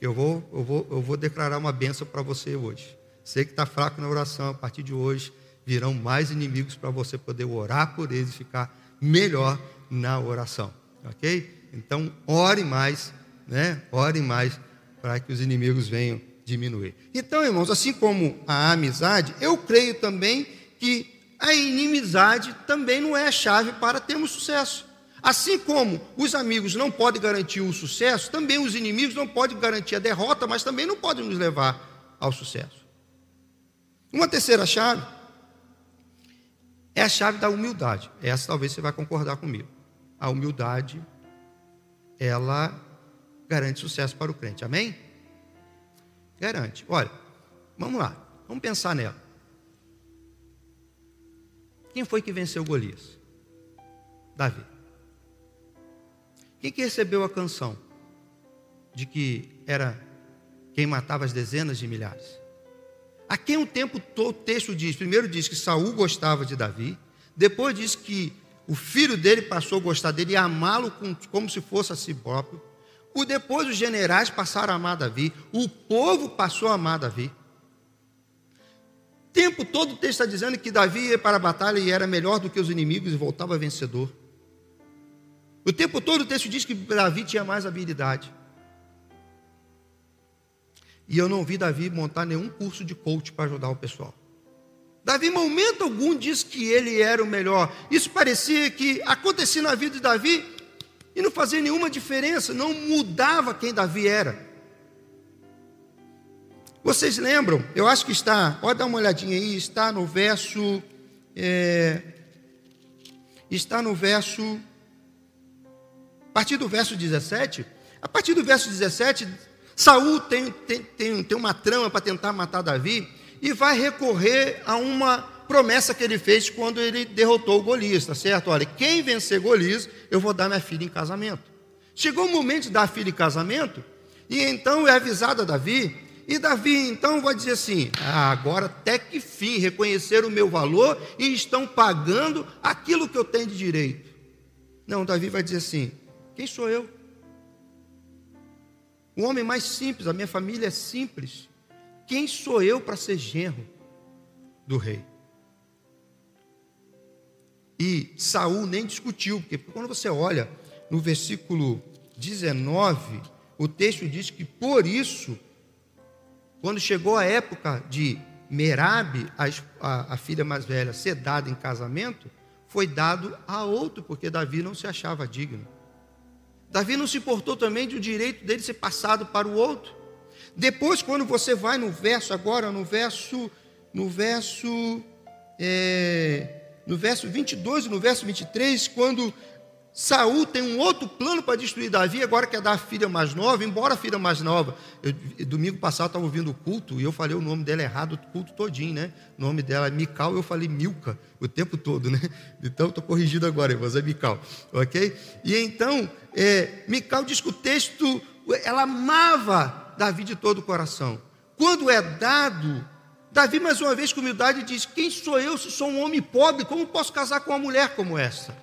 Eu vou, eu, vou, eu vou declarar uma benção para você hoje. Você que está fraco na oração, a partir de hoje, virão mais inimigos para você poder orar por eles e ficar melhor na oração. Ok? Então, ore mais, né? Ore mais para que os inimigos venham diminuir. Então, irmãos, assim como a amizade, eu creio também que a inimizade também não é a chave para termos sucesso. Assim como os amigos não podem garantir o sucesso, também os inimigos não podem garantir a derrota, mas também não podem nos levar ao sucesso. Uma terceira chave é a chave da humildade. Essa talvez você vai concordar comigo. A humildade, ela garante sucesso para o crente. Amém? Garante. Olha, vamos lá. Vamos pensar nela. Quem foi que venceu Golias? Davi. Quem que recebeu a canção de que era quem matava as dezenas de milhares? A quem o tempo todo o texto diz? Primeiro diz que Saul gostava de Davi, depois diz que o filho dele passou a gostar dele e amá-lo como se fosse a si próprio. O depois os generais passaram a amar Davi, o povo passou a amar Davi tempo todo o texto está dizendo que Davi ia para a batalha e era melhor do que os inimigos e voltava vencedor. O tempo todo o texto diz que Davi tinha mais habilidade. E eu não vi Davi montar nenhum curso de coach para ajudar o pessoal. Davi, em momento algum, disse que ele era o melhor. Isso parecia que acontecia na vida de Davi e não fazia nenhuma diferença, não mudava quem Davi era. Vocês lembram? Eu acho que está, pode dar uma olhadinha aí, está no verso. É, está no verso. A partir do verso 17. A partir do verso 17, Saul tem, tem, tem, tem uma trama para tentar matar Davi e vai recorrer a uma promessa que ele fez quando ele derrotou Golias, tá certo? Olha, quem vencer Golias, eu vou dar minha filha em casamento. Chegou o momento de dar a filha em casamento, e então é avisado a Davi e Davi então vai dizer assim: ah, agora até que fim reconheceram o meu valor e estão pagando aquilo que eu tenho de direito. Não, Davi vai dizer assim: quem sou eu? O homem mais simples, a minha família é simples. Quem sou eu para ser genro do rei? E Saul nem discutiu, porque quando você olha no versículo 19, o texto diz que por isso quando chegou a época de Merabe, a, a, a filha mais velha, ser dada em casamento, foi dado a outro, porque Davi não se achava digno. Davi não se importou também de o direito dele ser passado para o outro. Depois, quando você vai no verso agora, no verso, no verso, é, no verso 22 e no verso 23, quando Saul tem um outro plano para destruir Davi, agora quer dar a filha mais nova, embora a filha mais nova. Eu, domingo passado estava ouvindo o culto e eu falei o nome dela errado o culto todinho, né? O nome dela é Mical, eu falei Milca o tempo todo, né? Então estou corrigido agora, irmãos, é Mical, ok? E então, é, Mical diz que o texto, ela amava Davi de todo o coração. Quando é dado, Davi, mais uma vez, com humildade, diz: Quem sou eu se sou um homem pobre? Como posso casar com uma mulher como essa?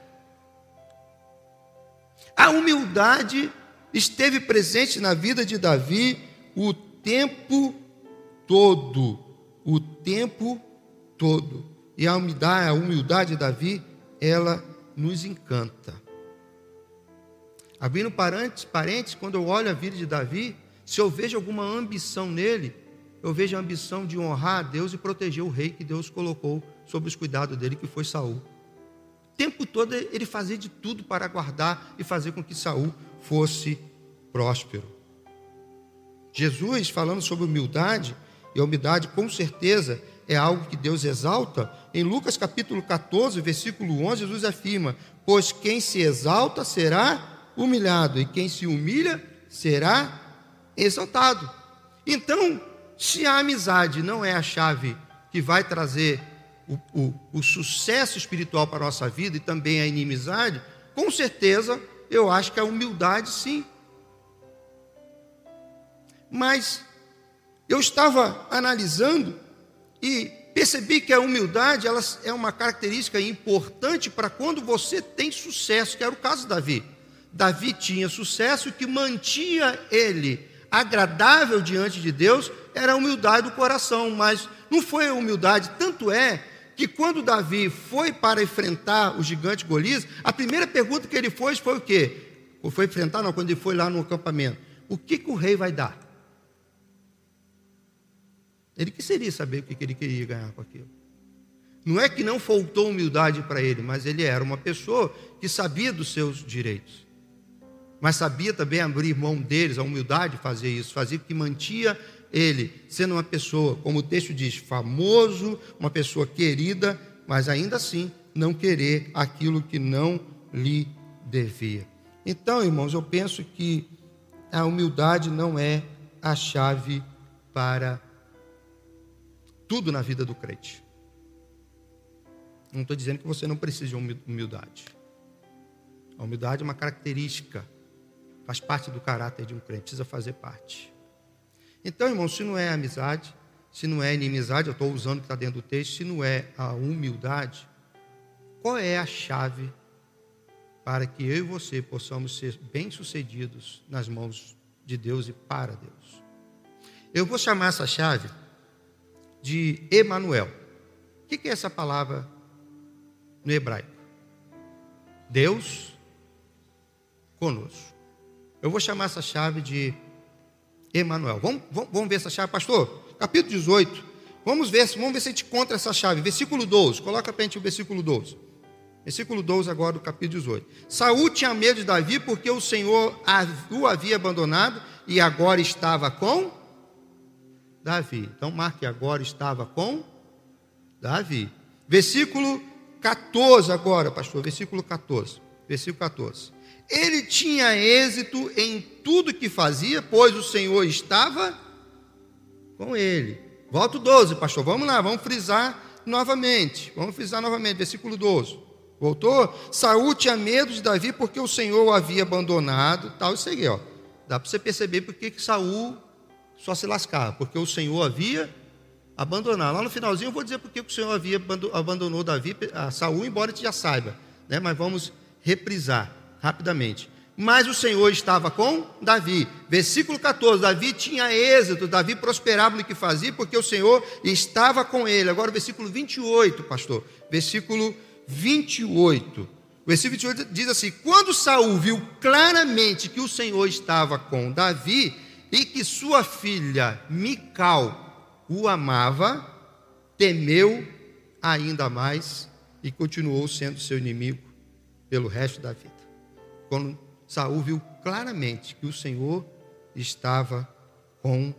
A humildade esteve presente na vida de Davi o tempo todo, o tempo todo. E a humildade, a humildade de Davi, ela nos encanta. Abrindo parênteses, quando eu olho a vida de Davi, se eu vejo alguma ambição nele, eu vejo a ambição de honrar a Deus e proteger o rei que Deus colocou sob os cuidados dele, que foi Saul. O tempo todo ele fazia de tudo para guardar e fazer com que Saul fosse próspero. Jesus, falando sobre humildade, e a humildade com certeza é algo que Deus exalta, em Lucas capítulo 14, versículo 11, Jesus afirma: Pois quem se exalta será humilhado, e quem se humilha será exaltado. Então, se a amizade não é a chave que vai trazer o, o, o sucesso espiritual para a nossa vida e também a inimizade, com certeza eu acho que a humildade sim. Mas eu estava analisando e percebi que a humildade ela é uma característica importante para quando você tem sucesso, que era o caso de Davi. Davi tinha sucesso que mantinha ele agradável diante de Deus era a humildade do coração, mas não foi a humildade, tanto é que quando Davi foi para enfrentar o gigante Golias, a primeira pergunta que ele fez foi o quê? Ou foi enfrentar, não, quando ele foi lá no acampamento. O que, que o rei vai dar? Ele queria saber o que, que ele queria ganhar com aquilo. Não é que não faltou humildade para ele, mas ele era uma pessoa que sabia dos seus direitos mas sabia também abrir mão deles, a humildade de fazer isso, fazia que mantia ele sendo uma pessoa, como o texto diz, famoso, uma pessoa querida, mas ainda assim não querer aquilo que não lhe devia. Então, irmãos, eu penso que a humildade não é a chave para tudo na vida do crente. Não estou dizendo que você não precisa de humildade. A humildade é uma característica Faz parte do caráter de um crente, precisa fazer parte. Então, irmão, se não é amizade, se não é inimizade, eu estou usando o que está dentro do texto, se não é a humildade, qual é a chave para que eu e você possamos ser bem-sucedidos nas mãos de Deus e para Deus? Eu vou chamar essa chave de Emanuel. O que é essa palavra no hebraico? Deus conosco. Eu vou chamar essa chave de Emanuel. Vamos, vamos, ver essa chave, pastor? Capítulo 18. Vamos ver, vamos ver se a gente encontra essa chave. Versículo 12. Coloca para a gente o versículo 12. Versículo 12 agora do capítulo 18. Saúl tinha medo de Davi porque o Senhor o havia abandonado e agora estava com Davi. Então marque agora estava com Davi. Versículo 14 agora, pastor. Versículo 14. Versículo 14. Ele tinha êxito em tudo que fazia, pois o Senhor estava com ele. Volta 12, pastor. Vamos lá, vamos frisar novamente. Vamos frisar novamente, versículo 12. Voltou? Saúl tinha medo de Davi porque o Senhor o havia abandonado, tal, isso aí, ó. Dá para você perceber porque que Saul só se lascava, porque o Senhor havia abandonado. Lá no finalzinho eu vou dizer porque que o Senhor havia abandonou Davi, a Saul, embora a gente já saiba, né? Mas vamos reprisar rapidamente. Mas o Senhor estava com Davi. Versículo 14: Davi tinha êxito, Davi prosperava no que fazia, porque o Senhor estava com ele. Agora, versículo 28, pastor. Versículo 28. O versículo 28 diz assim: Quando Saul viu claramente que o Senhor estava com Davi e que sua filha Mical o amava, temeu ainda mais e continuou sendo seu inimigo pelo resto da vida quando Saul viu claramente que o Senhor estava com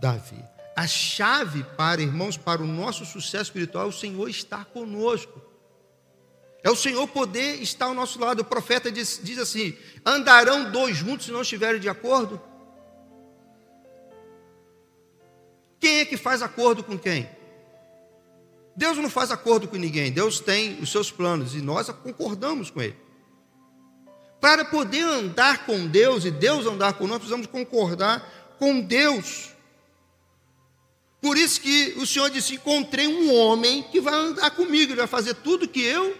Davi. A chave para, irmãos, para o nosso sucesso espiritual é o Senhor estar conosco. É o Senhor poder estar ao nosso lado. O profeta diz, diz assim: andarão dois juntos se não estiverem de acordo? Quem é que faz acordo com quem? Deus não faz acordo com ninguém. Deus tem os seus planos e nós concordamos com Ele. Para poder andar com Deus e Deus andar com nós, precisamos concordar com Deus. Por isso que o Senhor disse: Encontrei um homem que vai andar comigo, ele vai fazer tudo que eu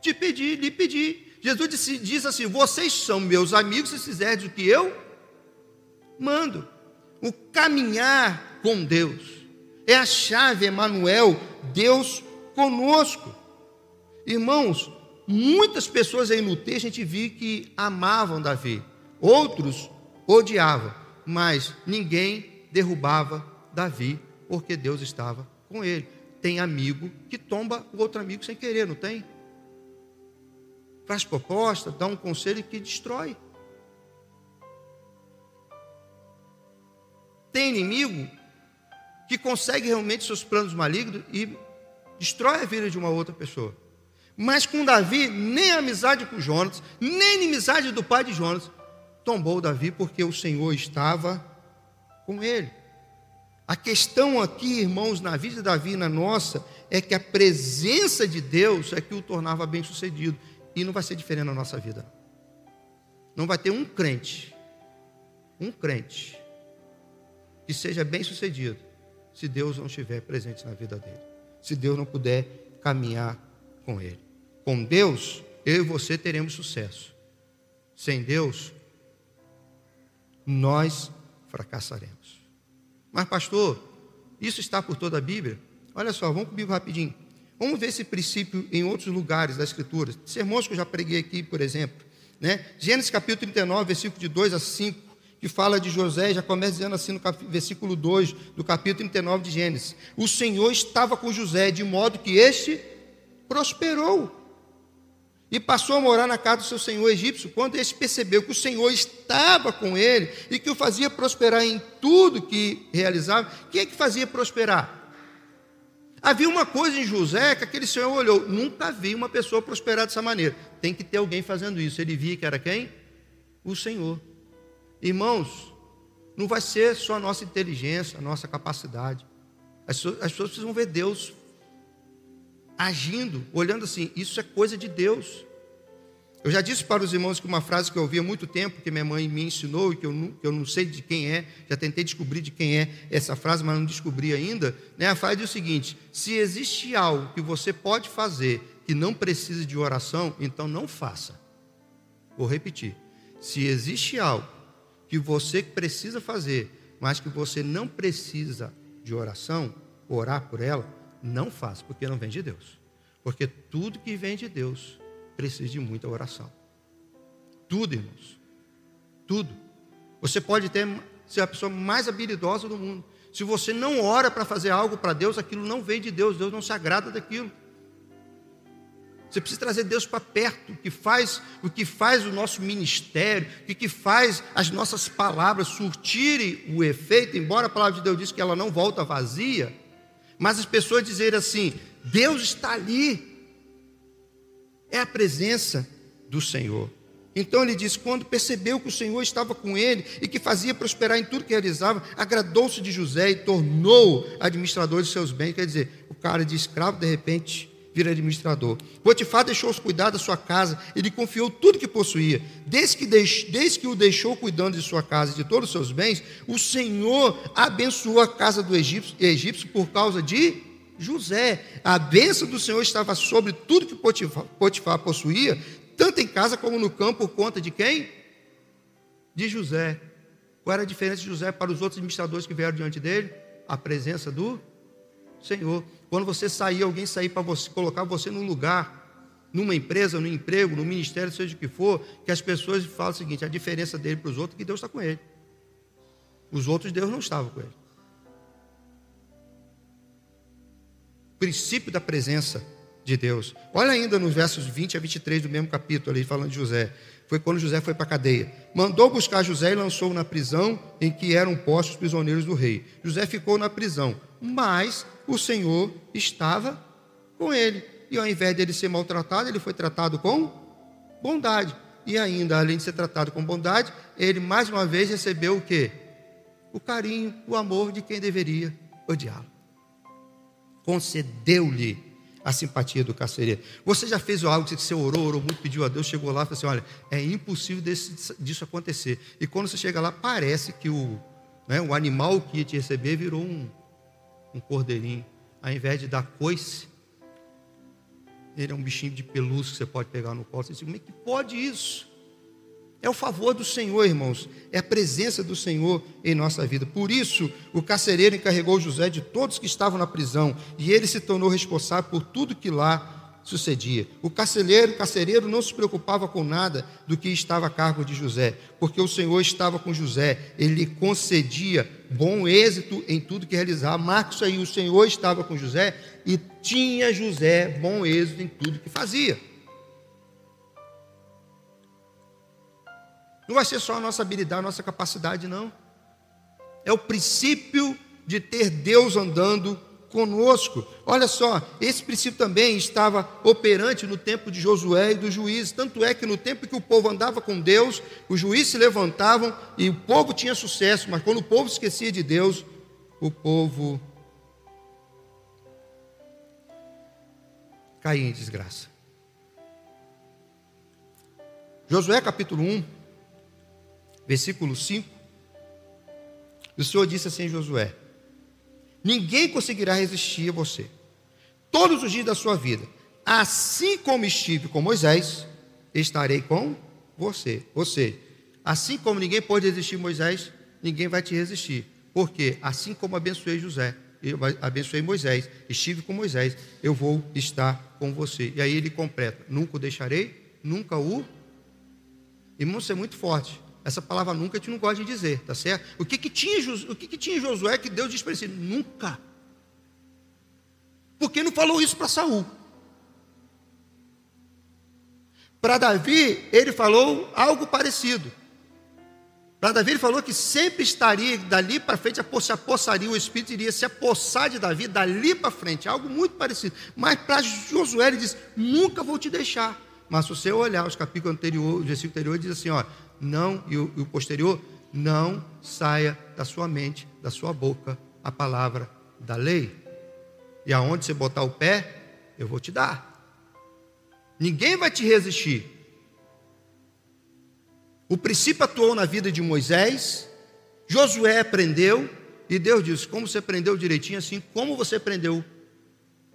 te pedi, lhe pedi. Jesus disse, diz assim: Vocês são meus amigos se fizerem o que eu mando. O caminhar com Deus é a chave, Emanuel, Deus conosco. Irmãos, muitas pessoas aí no texto a gente viu que amavam Davi, outros odiavam, mas ninguém derrubava Davi porque Deus estava com ele. Tem amigo que tomba o outro amigo sem querer, não tem? Faz proposta, dá um conselho que destrói. Tem inimigo que consegue realmente seus planos malignos e destrói a vida de uma outra pessoa. Mas com Davi, nem a amizade com Jonas, nem a inimizade do pai de Jonas tombou Davi, porque o Senhor estava com ele. A questão aqui, irmãos, na vida de Davi e na nossa, é que a presença de Deus é que o tornava bem sucedido. E não vai ser diferente na nossa vida. Não vai ter um crente, um crente, que seja bem sucedido, se Deus não estiver presente na vida dele. Se Deus não puder caminhar com ele. Com Deus, eu e você teremos sucesso. Sem Deus, nós fracassaremos. Mas, pastor, isso está por toda a Bíblia? Olha só, vamos comigo rapidinho. Vamos ver esse princípio em outros lugares da Escritura. Sermões que eu já preguei aqui, por exemplo. Né? Gênesis capítulo 39, versículo de 2 a 5, que fala de José, já começa dizendo assim no versículo 2 do capítulo 39 de Gênesis. O Senhor estava com José, de modo que este prosperou e passou a morar na casa do seu senhor egípcio, quando este percebeu que o Senhor estava com ele e que o fazia prosperar em tudo que realizava, quem é que fazia prosperar? Havia uma coisa em José que aquele senhor olhou, nunca vi uma pessoa prosperar dessa maneira. Tem que ter alguém fazendo isso. Ele via que era quem? O Senhor. Irmãos, não vai ser só a nossa inteligência, a nossa capacidade. As pessoas, as pessoas precisam ver Deus agindo, olhando assim, isso é coisa de Deus. Eu já disse para os irmãos que uma frase que eu ouvi há muito tempo, que minha mãe me ensinou e que eu não, que eu não sei de quem é, já tentei descobrir de quem é essa frase, mas não descobri ainda. Né? A frase diz o seguinte: se existe algo que você pode fazer que não precisa de oração, então não faça. Vou repetir: se existe algo que você precisa fazer, mas que você não precisa de oração, orar por ela, não faça, porque não vem de Deus. Porque tudo que vem de Deus precisa de muita oração. Tudo, irmãos. Tudo. Você pode ter, ser a pessoa mais habilidosa do mundo. Se você não ora para fazer algo para Deus, aquilo não vem de Deus, Deus não se agrada daquilo. Você precisa trazer Deus para perto, o que faz o que faz o nosso ministério, o que faz as nossas palavras surtirem o efeito, embora a palavra de Deus diz que ela não volta vazia, mas as pessoas dizerem assim: Deus está ali. É a presença do Senhor. Então ele diz: quando percebeu que o Senhor estava com ele e que fazia prosperar em tudo que realizava, agradou-se de José e tornou administrador de seus bens. Quer dizer, o cara de escravo, de repente, vira administrador. Potifar deixou os cuidados da sua casa, ele confiou tudo que possuía. Desde que, deix, desde que o deixou cuidando de sua casa e de todos os seus bens, o Senhor abençoou a casa do egípcio, egípcio por causa de José. A bênção do Senhor estava sobre tudo que Potifar, Potifar possuía, tanto em casa como no campo, por conta de quem? De José. Qual era a diferença de José para os outros administradores que vieram diante dele? A presença do Senhor. Quando você sair, alguém sair para você, colocar você num lugar, numa empresa, no emprego, no ministério, seja o que for, que as pessoas falam o seguinte: a diferença dele para os outros é que Deus está com ele. Os outros, Deus não estava com ele. Princípio da presença de Deus. Olha ainda nos versos 20 a 23 do mesmo capítulo, ali falando de José. Foi quando José foi para a cadeia. Mandou buscar José e lançou na prisão em que eram postos os prisioneiros do rei. José ficou na prisão, mas o Senhor estava com ele. E ao invés dele ser maltratado, ele foi tratado com bondade. E ainda, além de ser tratado com bondade, ele mais uma vez recebeu o quê? O carinho, o amor de quem deveria odiá-lo. Concedeu-lhe a simpatia do carcereiro. Você já fez algo você orou, orou muito, pediu a Deus, chegou lá e falou assim: olha, é impossível desse, disso acontecer. E quando você chega lá, parece que o, né, o animal que ia te receber virou um, um cordeirinho, ao invés de dar coice, ele é um bichinho de pelúcia que você pode pegar no colo. Você diz, como é que pode isso? É o favor do Senhor, irmãos. É a presença do Senhor em nossa vida. Por isso, o carcereiro encarregou José de todos que estavam na prisão, e ele se tornou responsável por tudo que lá sucedia. O carcereiro, carcereiro não se preocupava com nada do que estava a cargo de José, porque o Senhor estava com José, ele lhe concedia bom êxito em tudo que realizava. Marcos aí, o Senhor estava com José e tinha José bom êxito em tudo que fazia. Não vai ser só a nossa habilidade, a nossa capacidade, não. É o princípio de ter Deus andando conosco. Olha só, esse princípio também estava operante no tempo de Josué e dos juízes. Tanto é que no tempo que o povo andava com Deus, os juízes se levantavam e o povo tinha sucesso, mas quando o povo esquecia de Deus, o povo caía em desgraça. Josué capítulo 1, versículo 5. O Senhor disse assim Josué: Ninguém conseguirá resistir a você. Todos os dias da sua vida, assim como estive com Moisés, estarei com você. Ou seja, assim como ninguém pode resistir Moisés, ninguém vai te resistir. Porque assim como abençoei José, eu abençoei Moisés, estive com Moisés, eu vou estar com você. E aí ele completa: nunca o deixarei, nunca o. Irmão, isso é muito forte. Essa palavra nunca a gente não gosta de dizer, tá certo? O que, que, tinha, o que, que tinha Josué que Deus disse para ele? Nunca. Por que não falou isso para Saul? Para Davi, ele falou algo parecido. Para Davi, ele falou que sempre estaria, dali para frente, se apossaria, o Espírito iria se apossar de Davi, dali para frente, algo muito parecido. Mas para Josué, ele diz: Nunca vou te deixar. Mas se você olhar os capítulos anteriores, o versículo anterior, diz assim: ó, não, e o, e o posterior, não saia da sua mente, da sua boca, a palavra da lei. E aonde você botar o pé, eu vou te dar. Ninguém vai te resistir. O princípio atuou na vida de Moisés, Josué aprendeu, e Deus disse: Como você aprendeu direitinho, assim como você aprendeu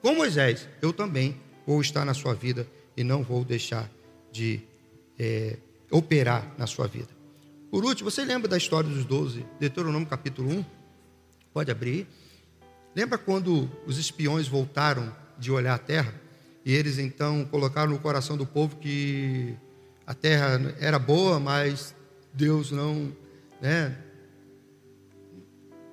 com Moisés, eu também vou estar na sua vida e não vou deixar de é, operar na sua vida. Por último, você lembra da história dos doze, Deuteronômio capítulo 1? Pode abrir. Lembra quando os espiões voltaram de olhar a terra? E eles então colocaram no coração do povo que a terra era boa, mas Deus não. Né?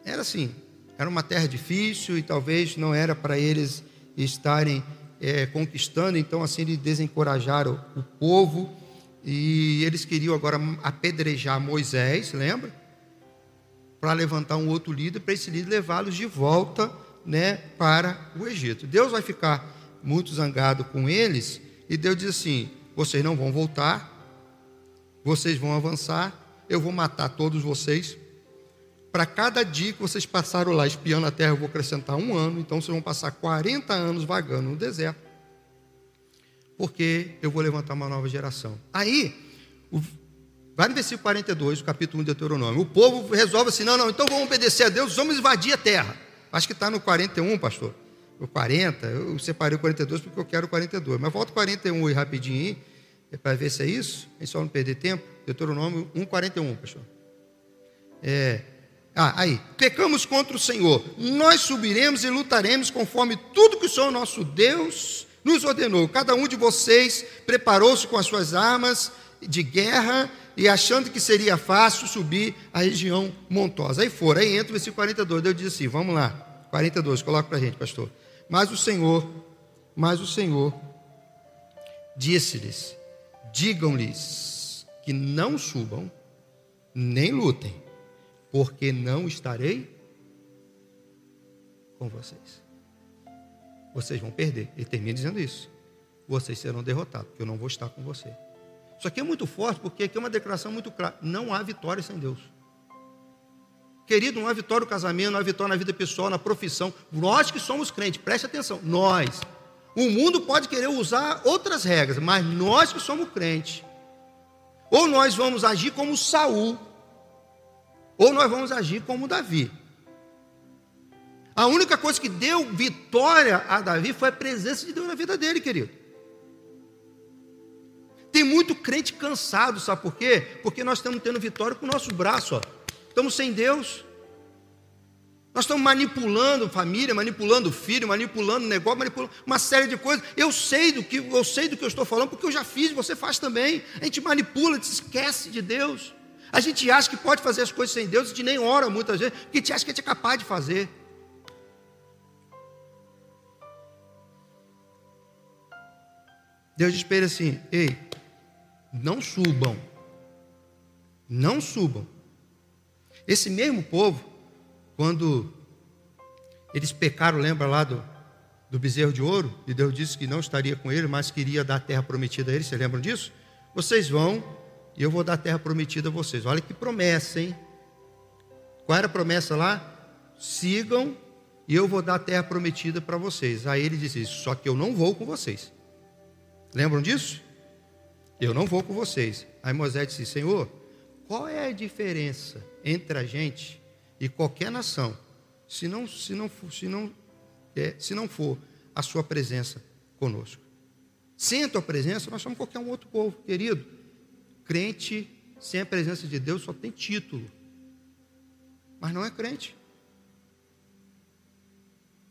Era assim, era uma terra difícil e talvez não era para eles estarem é, conquistando, então assim eles desencorajaram o povo e eles queriam agora apedrejar Moisés, lembra? Para levantar um outro líder, para esse líder levá-los de volta né, para o Egito. Deus vai ficar muito zangado com eles, e Deus diz assim: vocês não vão voltar, vocês vão avançar, eu vou matar todos vocês. Para cada dia que vocês passaram lá espiando a terra, eu vou acrescentar um ano, então vocês vão passar 40 anos vagando no deserto porque eu vou levantar uma nova geração. Aí, o, vai no versículo 42, o capítulo 1 de Deuteronômio. O povo resolve assim: não, não, então vamos obedecer a Deus, vamos invadir a terra. Acho que está no 41, pastor. O 40, eu separei o 42 porque eu quero o 42. Mas volta o 41 aí rapidinho é para ver se é isso, é só não perder tempo. Deuteronômio 1, 41, pastor. É. Ah, aí. Pecamos contra o Senhor. Nós subiremos e lutaremos conforme tudo que o Senhor nosso Deus nos ordenou: cada um de vocês preparou-se com as suas armas de guerra e achando que seria fácil subir a região montosa. Aí foram, aí entra o versículo 42. Deus diz assim: vamos lá, 42, coloca para a gente, pastor. Mas o Senhor, mas o Senhor disse-lhes: digam-lhes que não subam, nem lutem, porque não estarei com vocês vocês vão perder. Ele termina dizendo isso. Vocês serão derrotados, porque eu não vou estar com você. Isso aqui é muito forte, porque aqui é uma declaração muito clara. Não há vitória sem Deus. Querido, não há vitória no casamento, não há vitória na vida pessoal, na profissão. Nós que somos crentes, preste atenção. Nós. O mundo pode querer usar outras regras, mas nós que somos crentes. Ou nós vamos agir como Saul, ou nós vamos agir como Davi. A única coisa que deu vitória a Davi foi a presença de Deus na vida dele, querido. Tem muito crente cansado, sabe por quê? Porque nós estamos tendo vitória com o nosso braço, ó. Estamos sem Deus. Nós estamos manipulando família, manipulando filho, manipulando negócio, manipulando uma série de coisas. Eu sei do que eu sei do que eu estou falando, porque eu já fiz, você faz também. A gente manipula, a gente esquece de Deus. A gente acha que pode fazer as coisas sem Deus, a gente nem ora muitas vezes, porque a gente acha que a gente é capaz de fazer. Deus diz para ele assim: Ei, não subam, não subam. Esse mesmo povo, quando eles pecaram, lembra lá do, do bezerro de ouro, e Deus disse que não estaria com ele, mas queria dar a terra prometida a eles, vocês lembram disso? Vocês vão e eu vou dar a terra prometida a vocês. Olha que promessa, hein? Qual era a promessa lá? Sigam e eu vou dar a terra prometida para vocês. Aí ele disse isso, só que eu não vou com vocês. Lembram disso? Eu não vou com vocês. Aí Moisés disse: Senhor, qual é a diferença entre a gente e qualquer nação, se não, se não, se não, é, se não for a sua presença conosco? Sem a tua presença, nós somos qualquer um outro povo, querido. Crente sem a presença de Deus só tem título, mas não é crente.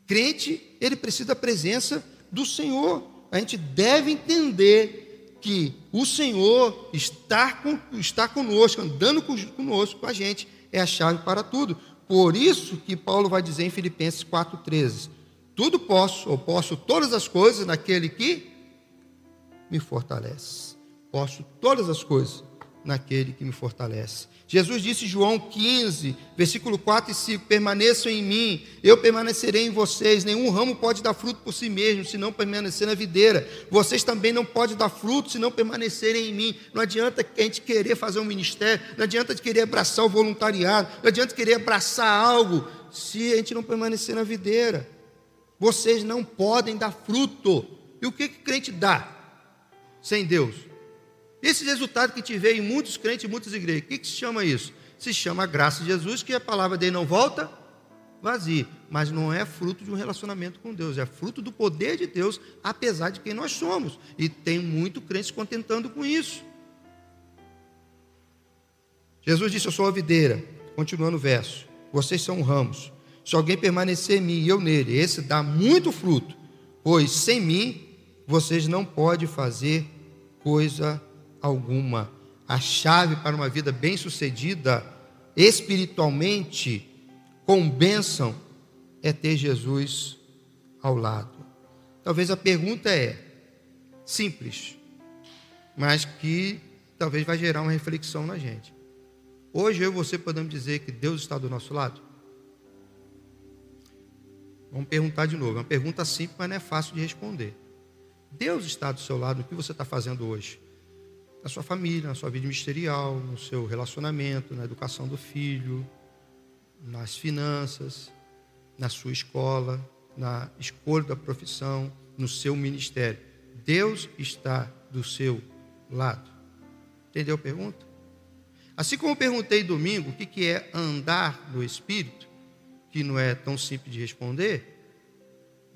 Crente, ele precisa da presença do Senhor a gente deve entender que o Senhor está, com, está conosco, andando conosco, com a gente, é a chave para tudo. Por isso que Paulo vai dizer em Filipenses 4,13: Tudo posso, ou posso todas as coisas naquele que me fortalece. Posso todas as coisas naquele que me fortalece. Jesus disse em João 15, versículo 4 e 5: Permaneçam em mim, eu permanecerei em vocês. Nenhum ramo pode dar fruto por si mesmo, se não permanecer na videira. Vocês também não podem dar fruto se não permanecerem em mim. Não adianta a gente querer fazer um ministério, não adianta querer abraçar o voluntariado, não adianta querer abraçar algo se a gente não permanecer na videira. Vocês não podem dar fruto. E o que, que crente dá sem Deus? Esse resultado que vê em muitos crentes e muitas igrejas, o que, que se chama isso? Se chama graça de Jesus, que a palavra dele não volta vazia, mas não é fruto de um relacionamento com Deus, é fruto do poder de Deus, apesar de quem nós somos. E tem muito crente se contentando com isso. Jesus disse: Eu sou a videira, continuando o verso, vocês são ramos. Se alguém permanecer em mim e eu nele, esse dá muito fruto, pois sem mim vocês não podem fazer coisa alguma. A chave para uma vida bem-sucedida espiritualmente, com bênção, é ter Jesus ao lado. Talvez a pergunta é simples, mas que talvez vai gerar uma reflexão na gente. Hoje eu e você podemos dizer que Deus está do nosso lado? Vamos perguntar de novo. É uma pergunta simples, mas não é fácil de responder. Deus está do seu lado no que você está fazendo hoje? Na sua família, na sua vida ministerial, no seu relacionamento, na educação do filho, nas finanças, na sua escola, na escolha da profissão, no seu ministério. Deus está do seu lado. Entendeu a pergunta? Assim como eu perguntei domingo o que é andar no Espírito, que não é tão simples de responder,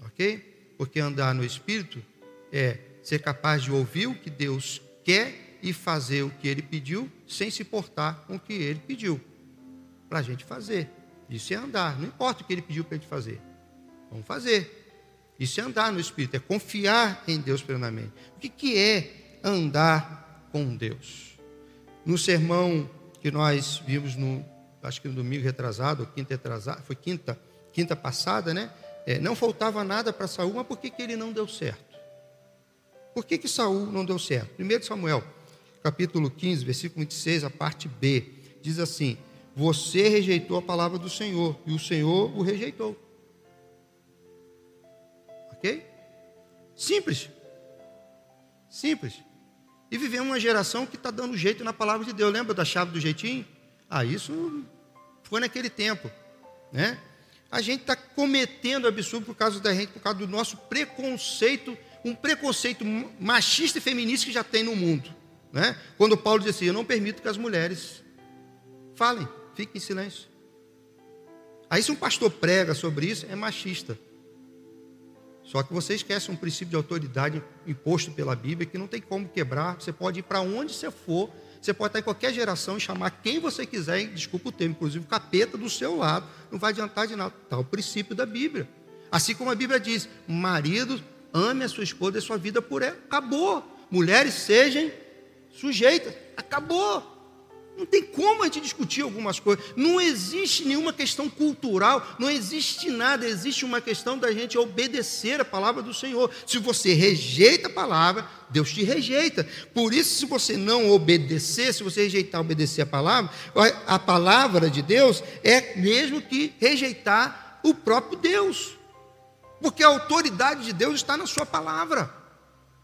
ok? Porque andar no Espírito é ser capaz de ouvir o que Deus quer e fazer o que ele pediu, sem se portar com o que ele pediu, para a gente fazer. Isso é andar, não importa o que ele pediu para a gente fazer, vamos fazer. Isso é andar no Espírito, é confiar em Deus plenamente. O que, que é andar com Deus? No sermão que nós vimos no, acho que no domingo retrasado, ou quinta retrasada, foi quinta, quinta passada, né? É, não faltava nada para Saul, mas por que, que ele não deu certo? Por que, que Saul não deu certo? Primeiro Samuel capítulo 15, versículo 26, a parte B, diz assim: Você rejeitou a palavra do Senhor, e o Senhor o rejeitou. Ok? Simples. Simples. E vivemos uma geração que está dando jeito na palavra de Deus. Lembra da chave do jeitinho? Ah, isso foi naquele tempo. Né? A gente está cometendo absurdo por causa da gente, por causa do nosso preconceito, um preconceito machista e feminista que já tem no mundo. Né? Quando Paulo dizia assim: Eu não permito que as mulheres falem, fiquem em silêncio. Aí, se um pastor prega sobre isso, é machista. Só que você esquece um princípio de autoridade imposto pela Bíblia que não tem como quebrar. Você pode ir para onde você for, você pode estar em qualquer geração e chamar quem você quiser, desculpa o termo, inclusive o capeta do seu lado, não vai adiantar de nada. Está o princípio da Bíblia. Assim como a Bíblia diz: marido, ame a sua esposa e a sua vida por ela. Acabou. Mulheres sejam sujeitas. Acabou. Não tem como a gente discutir algumas coisas. Não existe nenhuma questão cultural, não existe nada, existe uma questão da gente obedecer a palavra do Senhor. Se você rejeita a palavra, Deus te rejeita. Por isso, se você não obedecer, se você rejeitar obedecer a palavra, a palavra de Deus é mesmo que rejeitar o próprio Deus. Porque a autoridade de Deus está na sua palavra.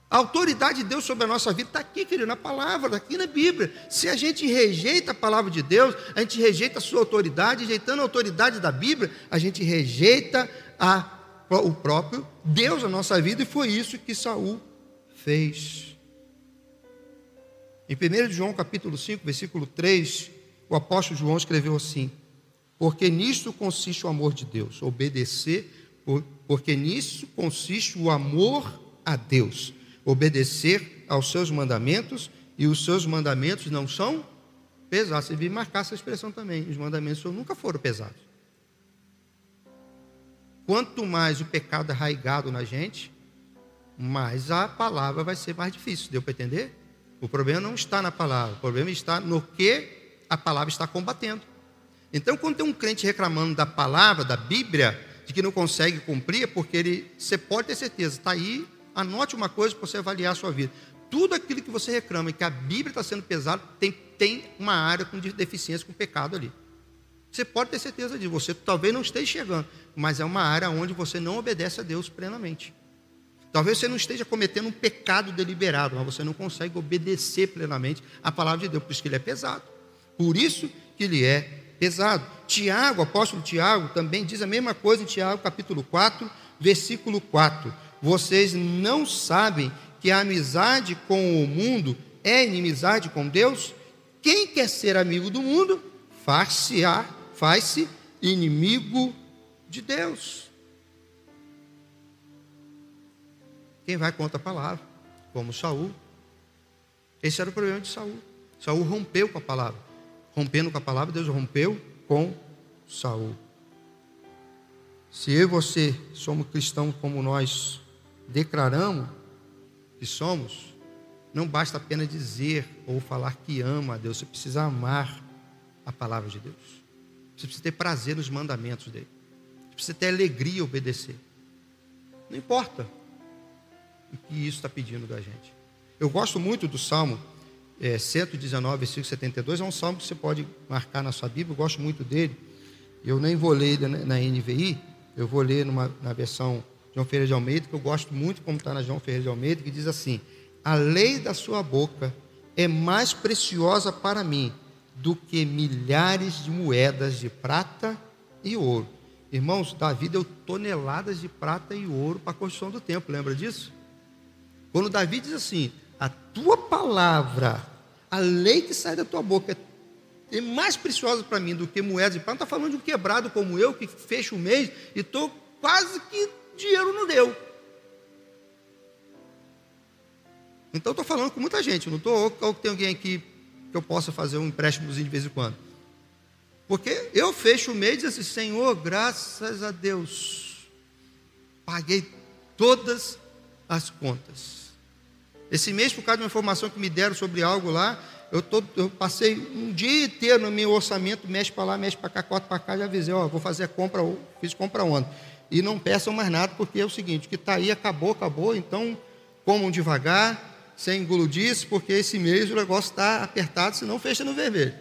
A autoridade de Deus sobre a nossa vida está aqui, querido, na palavra, está aqui na Bíblia. Se a gente rejeita a palavra de Deus, a gente rejeita a sua autoridade, rejeitando a autoridade da Bíblia, a gente rejeita a, o próprio Deus na nossa vida, e foi isso que Saul fez. Em 1 João capítulo 5, versículo 3, o apóstolo João escreveu assim: Porque nisto consiste o amor de Deus, obedecer, porque nisso consiste o amor a Deus obedecer aos seus mandamentos, e os seus mandamentos não são pesados. Você vive marcar essa expressão também. Os mandamentos nunca foram pesados. Quanto mais o pecado é arraigado na gente, mais a palavra vai ser mais difícil. Deu para entender? O problema não está na palavra, o problema está no que a palavra está combatendo. Então, quando tem um crente reclamando da palavra, da Bíblia, de que não consegue cumprir, é porque ele, você pode ter certeza, está aí Anote uma coisa para você avaliar a sua vida. Tudo aquilo que você reclama e que a Bíblia está sendo pesado, tem, tem uma área com deficiência, com pecado ali. Você pode ter certeza disso. Você talvez não esteja chegando, mas é uma área onde você não obedece a Deus plenamente. Talvez você não esteja cometendo um pecado deliberado, mas você não consegue obedecer plenamente a palavra de Deus, por isso que ele é pesado. Por isso que ele é pesado. Tiago, apóstolo Tiago, também diz a mesma coisa em Tiago, capítulo 4, versículo 4 vocês não sabem que a amizade com o mundo é inimizade com Deus? Quem quer ser amigo do mundo, faz-se faz inimigo de Deus. Quem vai contra a palavra, como Saul. Esse era o problema de Saul. Saul rompeu com a palavra. Rompendo com a palavra, Deus rompeu com Saul. Se eu e você somos cristãos como nós declaramos que somos, não basta apenas dizer ou falar que ama a Deus, você precisa amar a palavra de Deus. Você precisa ter prazer nos mandamentos dele. Você precisa ter alegria em obedecer. Não importa o que isso está pedindo da gente. Eu gosto muito do Salmo é, 119, versículo 72. É um salmo que você pode marcar na sua Bíblia. Eu gosto muito dele. Eu nem vou ler na NVI, eu vou ler numa, na versão João Ferreira de Almeida, que eu gosto muito, como está na João Ferreira de Almeida, que diz assim: A lei da sua boca é mais preciosa para mim do que milhares de moedas de prata e ouro. Irmãos, Davi deu toneladas de prata e ouro para a construção do templo, lembra disso? Quando Davi diz assim: A tua palavra, a lei que sai da tua boca é mais preciosa para mim do que moedas de prata. Está falando de um quebrado como eu, que fecha o mês e estou quase que dinheiro não deu. Então estou falando com muita gente, não estou ou tem alguém aqui que eu possa fazer um empréstimozinho de vez em quando. Porque eu fecho o mês e assim, Senhor, graças a Deus, paguei todas as contas. Esse mês, por causa de uma informação que me deram sobre algo lá, eu, tô, eu passei um dia inteiro no meu orçamento, mexe para lá, mexe para cá, corta para cá, já avisei, ó, vou fazer a compra, fiz compra ontem e não peçam mais nada, porque é o seguinte: que está aí acabou, acabou, então comam devagar, sem enguludice, porque esse mês o negócio está apertado, senão fecha no vermelho.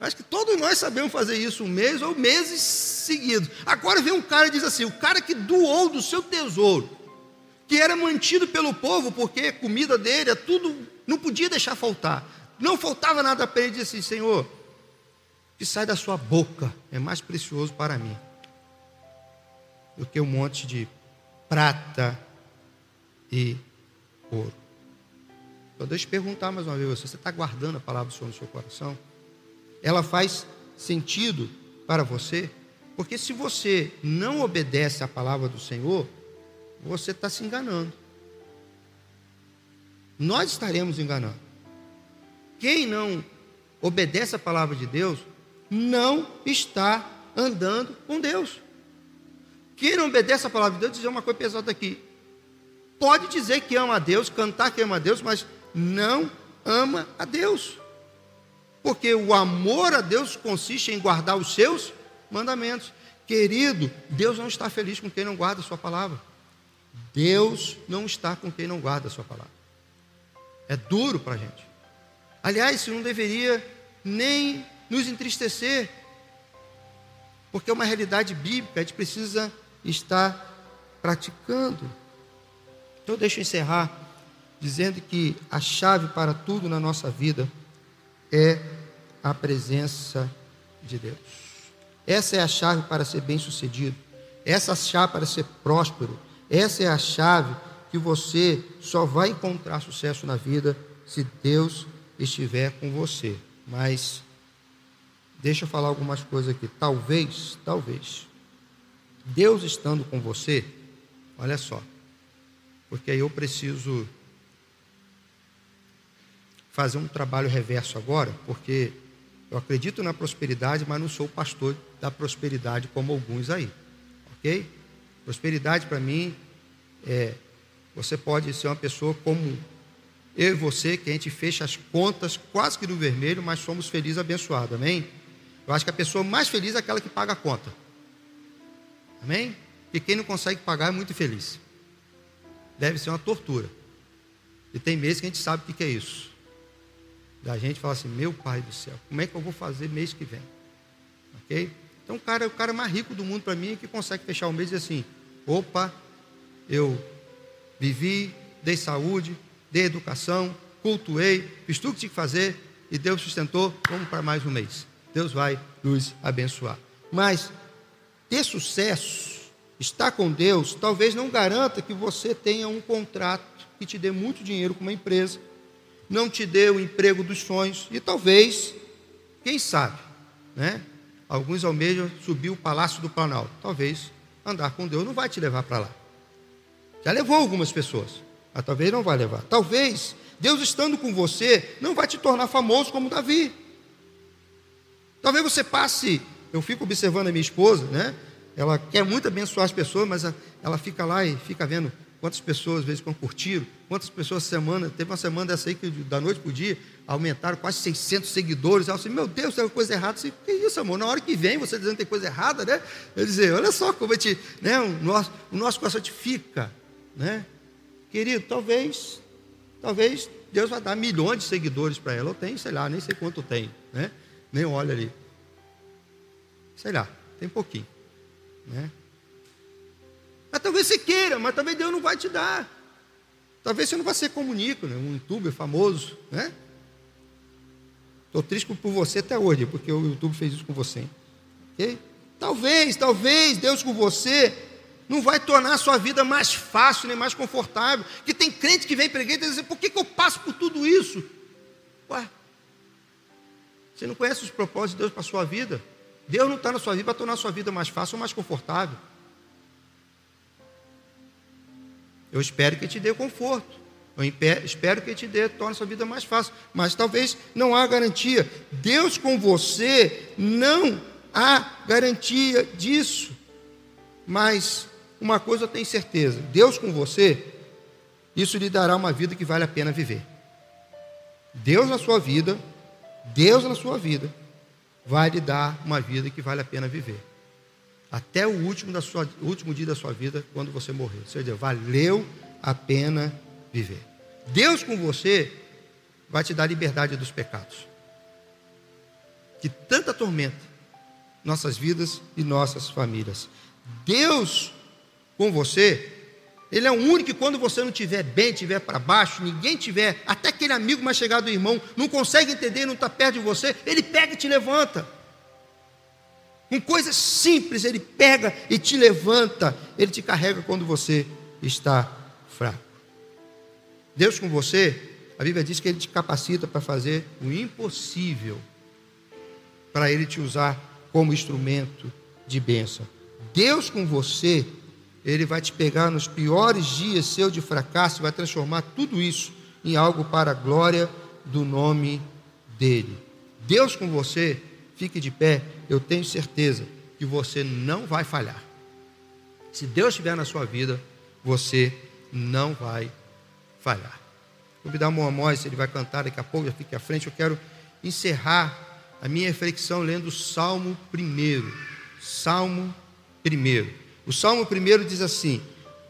Acho que todos nós sabemos fazer isso um mês ou meses seguidos. Agora vem um cara e diz assim: o cara que doou do seu tesouro, que era mantido pelo povo, porque a comida dele é tudo, não podia deixar faltar, não faltava nada para ele, disse assim: Senhor, que sai da sua boca é mais precioso para mim do que um monte de prata e ouro. Então, deixa eu perguntar mais uma vez você: você está guardando a palavra do Senhor no seu coração? Ela faz sentido para você? Porque se você não obedece à palavra do Senhor, você está se enganando. Nós estaremos enganando. Quem não obedece à palavra de Deus, não está andando com Deus. Quem não obedece à palavra de Deus, dizer uma coisa pesada aqui. Pode dizer que ama a Deus, cantar que ama a Deus, mas não ama a Deus. Porque o amor a Deus consiste em guardar os seus mandamentos. Querido, Deus não está feliz com quem não guarda a sua palavra. Deus não está com quem não guarda a sua palavra. É duro para a gente. Aliás, isso não deveria nem nos entristecer, porque é uma realidade bíblica, a gente precisa estar praticando. Então, deixa eu encerrar dizendo que a chave para tudo na nossa vida é a presença de Deus. Essa é a chave para ser bem-sucedido. Essa é a chave para ser próspero. Essa é a chave que você só vai encontrar sucesso na vida se Deus estiver com você. Mas deixa eu falar algumas coisas aqui. Talvez, talvez, Deus estando com você, olha só, porque aí eu preciso fazer um trabalho reverso agora, porque eu acredito na prosperidade, mas não sou pastor da prosperidade como alguns aí, ok? Prosperidade para mim é você pode ser uma pessoa como eu e você, que a gente fecha as contas quase que no vermelho, mas somos felizes, abençoados, amém? Eu acho que a pessoa mais feliz é aquela que paga a conta, amém? E quem não consegue pagar é muito feliz, deve ser uma tortura, e tem meses que a gente sabe o que é isso, da gente fala assim: meu pai do céu, como é que eu vou fazer mês que vem? Ok? Então, o cara, o cara mais rico do mundo para mim é que consegue fechar o mês e dizer assim: opa, eu vivi, dei saúde, dei educação, cultuei, fiz tudo que tinha que fazer e Deus sustentou, vamos para mais um mês. Deus vai nos abençoar. Mas ter sucesso, estar com Deus, talvez não garanta que você tenha um contrato que te dê muito dinheiro com uma empresa, não te dê o emprego dos sonhos e talvez, quem sabe, né? Alguns almejam subir o palácio do Planalto. Talvez andar com Deus não vai te levar para lá. Já levou algumas pessoas, mas talvez não vai levar. Talvez Deus estando com você não vai te tornar famoso como Davi. Talvez você passe, eu fico observando a minha esposa, né? Ela quer muito abençoar as pessoas, mas ela fica lá e fica vendo quantas pessoas às vezes com curtiram, quantas pessoas semana, teve uma semana dessa aí que da noite para o dia aumentaram quase 600 seguidores. Ela disse, meu Deus, tem coisa errada. Disse, que isso, amor? Na hora que vem você dizendo que tem coisa errada, né? Eu dizer, olha só como a gente, né? o, nosso, o nosso coração te fica né? Querido, talvez, talvez Deus vai dar milhões de seguidores para ela. Eu tenho, sei lá, nem sei quanto tem, né? Nem olha ali. Sei lá, tem pouquinho, né? Mas talvez você queira, mas talvez Deus não vai te dar. Talvez você não vai ser comunico, né? um youtuber famoso, né? Estou triste por você até hoje, porque o YouTube fez isso com você. Ok? Talvez, talvez Deus com você não vai tornar a sua vida mais fácil nem mais confortável. Que tem crente que vem para e diz assim, por que, que eu passo por tudo isso? Ué, você não conhece os propósitos de Deus para a sua vida? Deus não está na sua vida para tornar a sua vida mais fácil ou mais confortável. Eu espero que te dê conforto. Eu espero que te dê, torne a sua vida mais fácil. Mas talvez não há garantia. Deus com você não há garantia disso. Mas uma coisa eu tenho certeza: Deus com você, isso lhe dará uma vida que vale a pena viver. Deus na sua vida, Deus na sua vida, vai lhe dar uma vida que vale a pena viver. Até o último, da sua, último dia da sua vida, quando você morrer. Ou seja, valeu a pena viver. Deus com você vai te dar liberdade dos pecados. Que tanta tormenta nossas vidas e nossas famílias. Deus com você, Ele é o único que quando você não estiver bem, estiver para baixo, ninguém tiver, até aquele amigo mais chegado do irmão, não consegue entender, não está perto de você, Ele pega e te levanta. Com coisas simples, Ele pega e te levanta, Ele te carrega quando você está fraco. Deus com você, a Bíblia diz que Ele te capacita para fazer o impossível, para Ele te usar como instrumento de bênção. Deus com você, Ele vai te pegar nos piores dias seu de fracasso e vai transformar tudo isso em algo para a glória do nome dEle. Deus com você, fique de pé, eu tenho certeza que você não vai falhar. Se Deus estiver na sua vida, você não vai falhar. Vou convidar o Moamós, ele vai cantar daqui a pouco, já fique à frente. Eu quero encerrar a minha reflexão lendo o Salmo 1. Salmo 1. O Salmo 1 diz assim: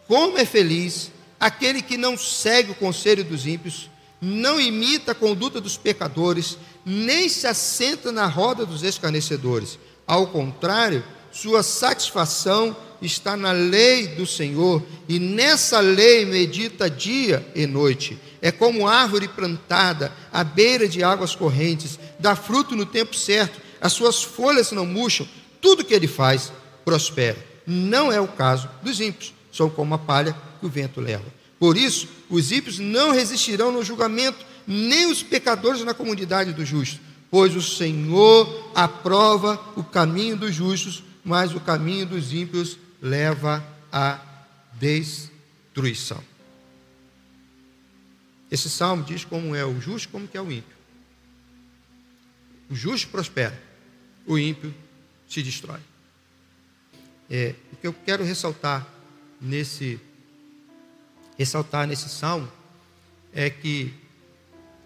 Como é feliz aquele que não segue o conselho dos ímpios, não imita a conduta dos pecadores, nem se assenta na roda dos escarnecedores. Ao contrário, sua satisfação está na lei do Senhor, e nessa lei medita dia e noite. É como árvore plantada à beira de águas correntes, dá fruto no tempo certo, as suas folhas não murcham, tudo que ele faz prospera. Não é o caso dos ímpios, são como a palha que o vento leva. Por isso, os ímpios não resistirão no julgamento, nem os pecadores na comunidade dos justos, pois o Senhor aprova o caminho dos justos, mas o caminho dos ímpios leva à destruição. Esse salmo diz como é o justo, como que é o ímpio. O justo prospera, o ímpio se destrói. É, o que eu quero ressaltar nesse ressaltar nesse salmo é que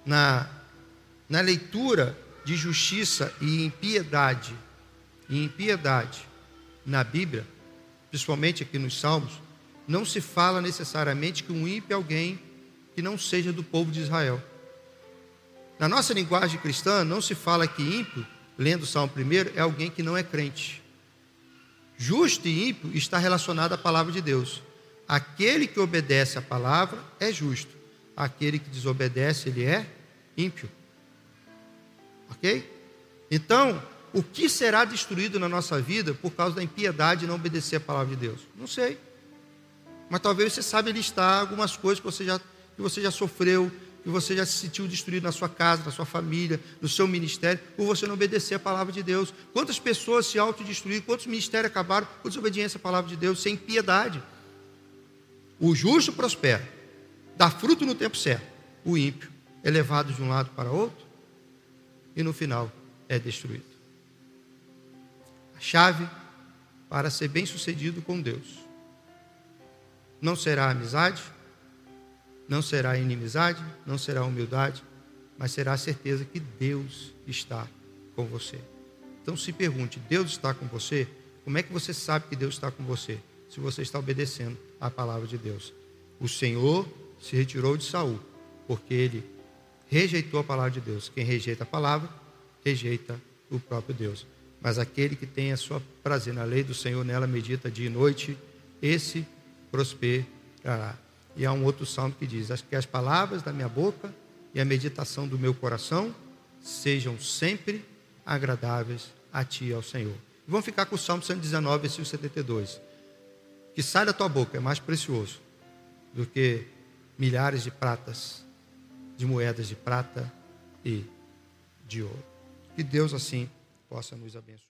na, na leitura de justiça e impiedade e impiedade na Bíblia, principalmente aqui nos Salmos, não se fala necessariamente que um ímpio é alguém que não seja do povo de Israel. Na nossa linguagem cristã, não se fala que ímpio, lendo o Salmo primeiro, é alguém que não é crente. Justo e ímpio está relacionado à palavra de Deus. Aquele que obedece à palavra é justo. Aquele que desobedece, ele é ímpio. Ok? Então, o que será destruído na nossa vida por causa da impiedade e não obedecer a palavra de Deus? Não sei. Mas talvez você saiba listar algumas coisas que você já, que você já sofreu, que você já se sentiu destruído na sua casa, na sua família, no seu ministério, por você não obedecer a palavra de Deus. Quantas pessoas se autodestruíram, quantos ministérios acabaram por desobediência à palavra de Deus, sem piedade. O justo prospera, dá fruto no tempo certo. O ímpio é levado de um lado para outro e no final é destruído a chave para ser bem-sucedido com Deus. Não será amizade, não será inimizade, não será humildade, mas será a certeza que Deus está com você. Então se pergunte: Deus está com você? Como é que você sabe que Deus está com você? Se você está obedecendo à palavra de Deus. O Senhor se retirou de Saul, porque ele rejeitou a palavra de Deus. Quem rejeita a palavra, rejeita o próprio Deus. Mas aquele que tem a sua prazer na lei do Senhor, nela medita dia e noite, esse prosperará. E há um outro salmo que diz: Que as palavras da minha boca e a meditação do meu coração sejam sempre agradáveis a ti, ao Senhor. vamos ficar com o Salmo 119, versículo 72. Que sai da tua boca é mais precioso do que milhares de pratas, de moedas de prata e de ouro. Que Deus assim possa nos abençoar.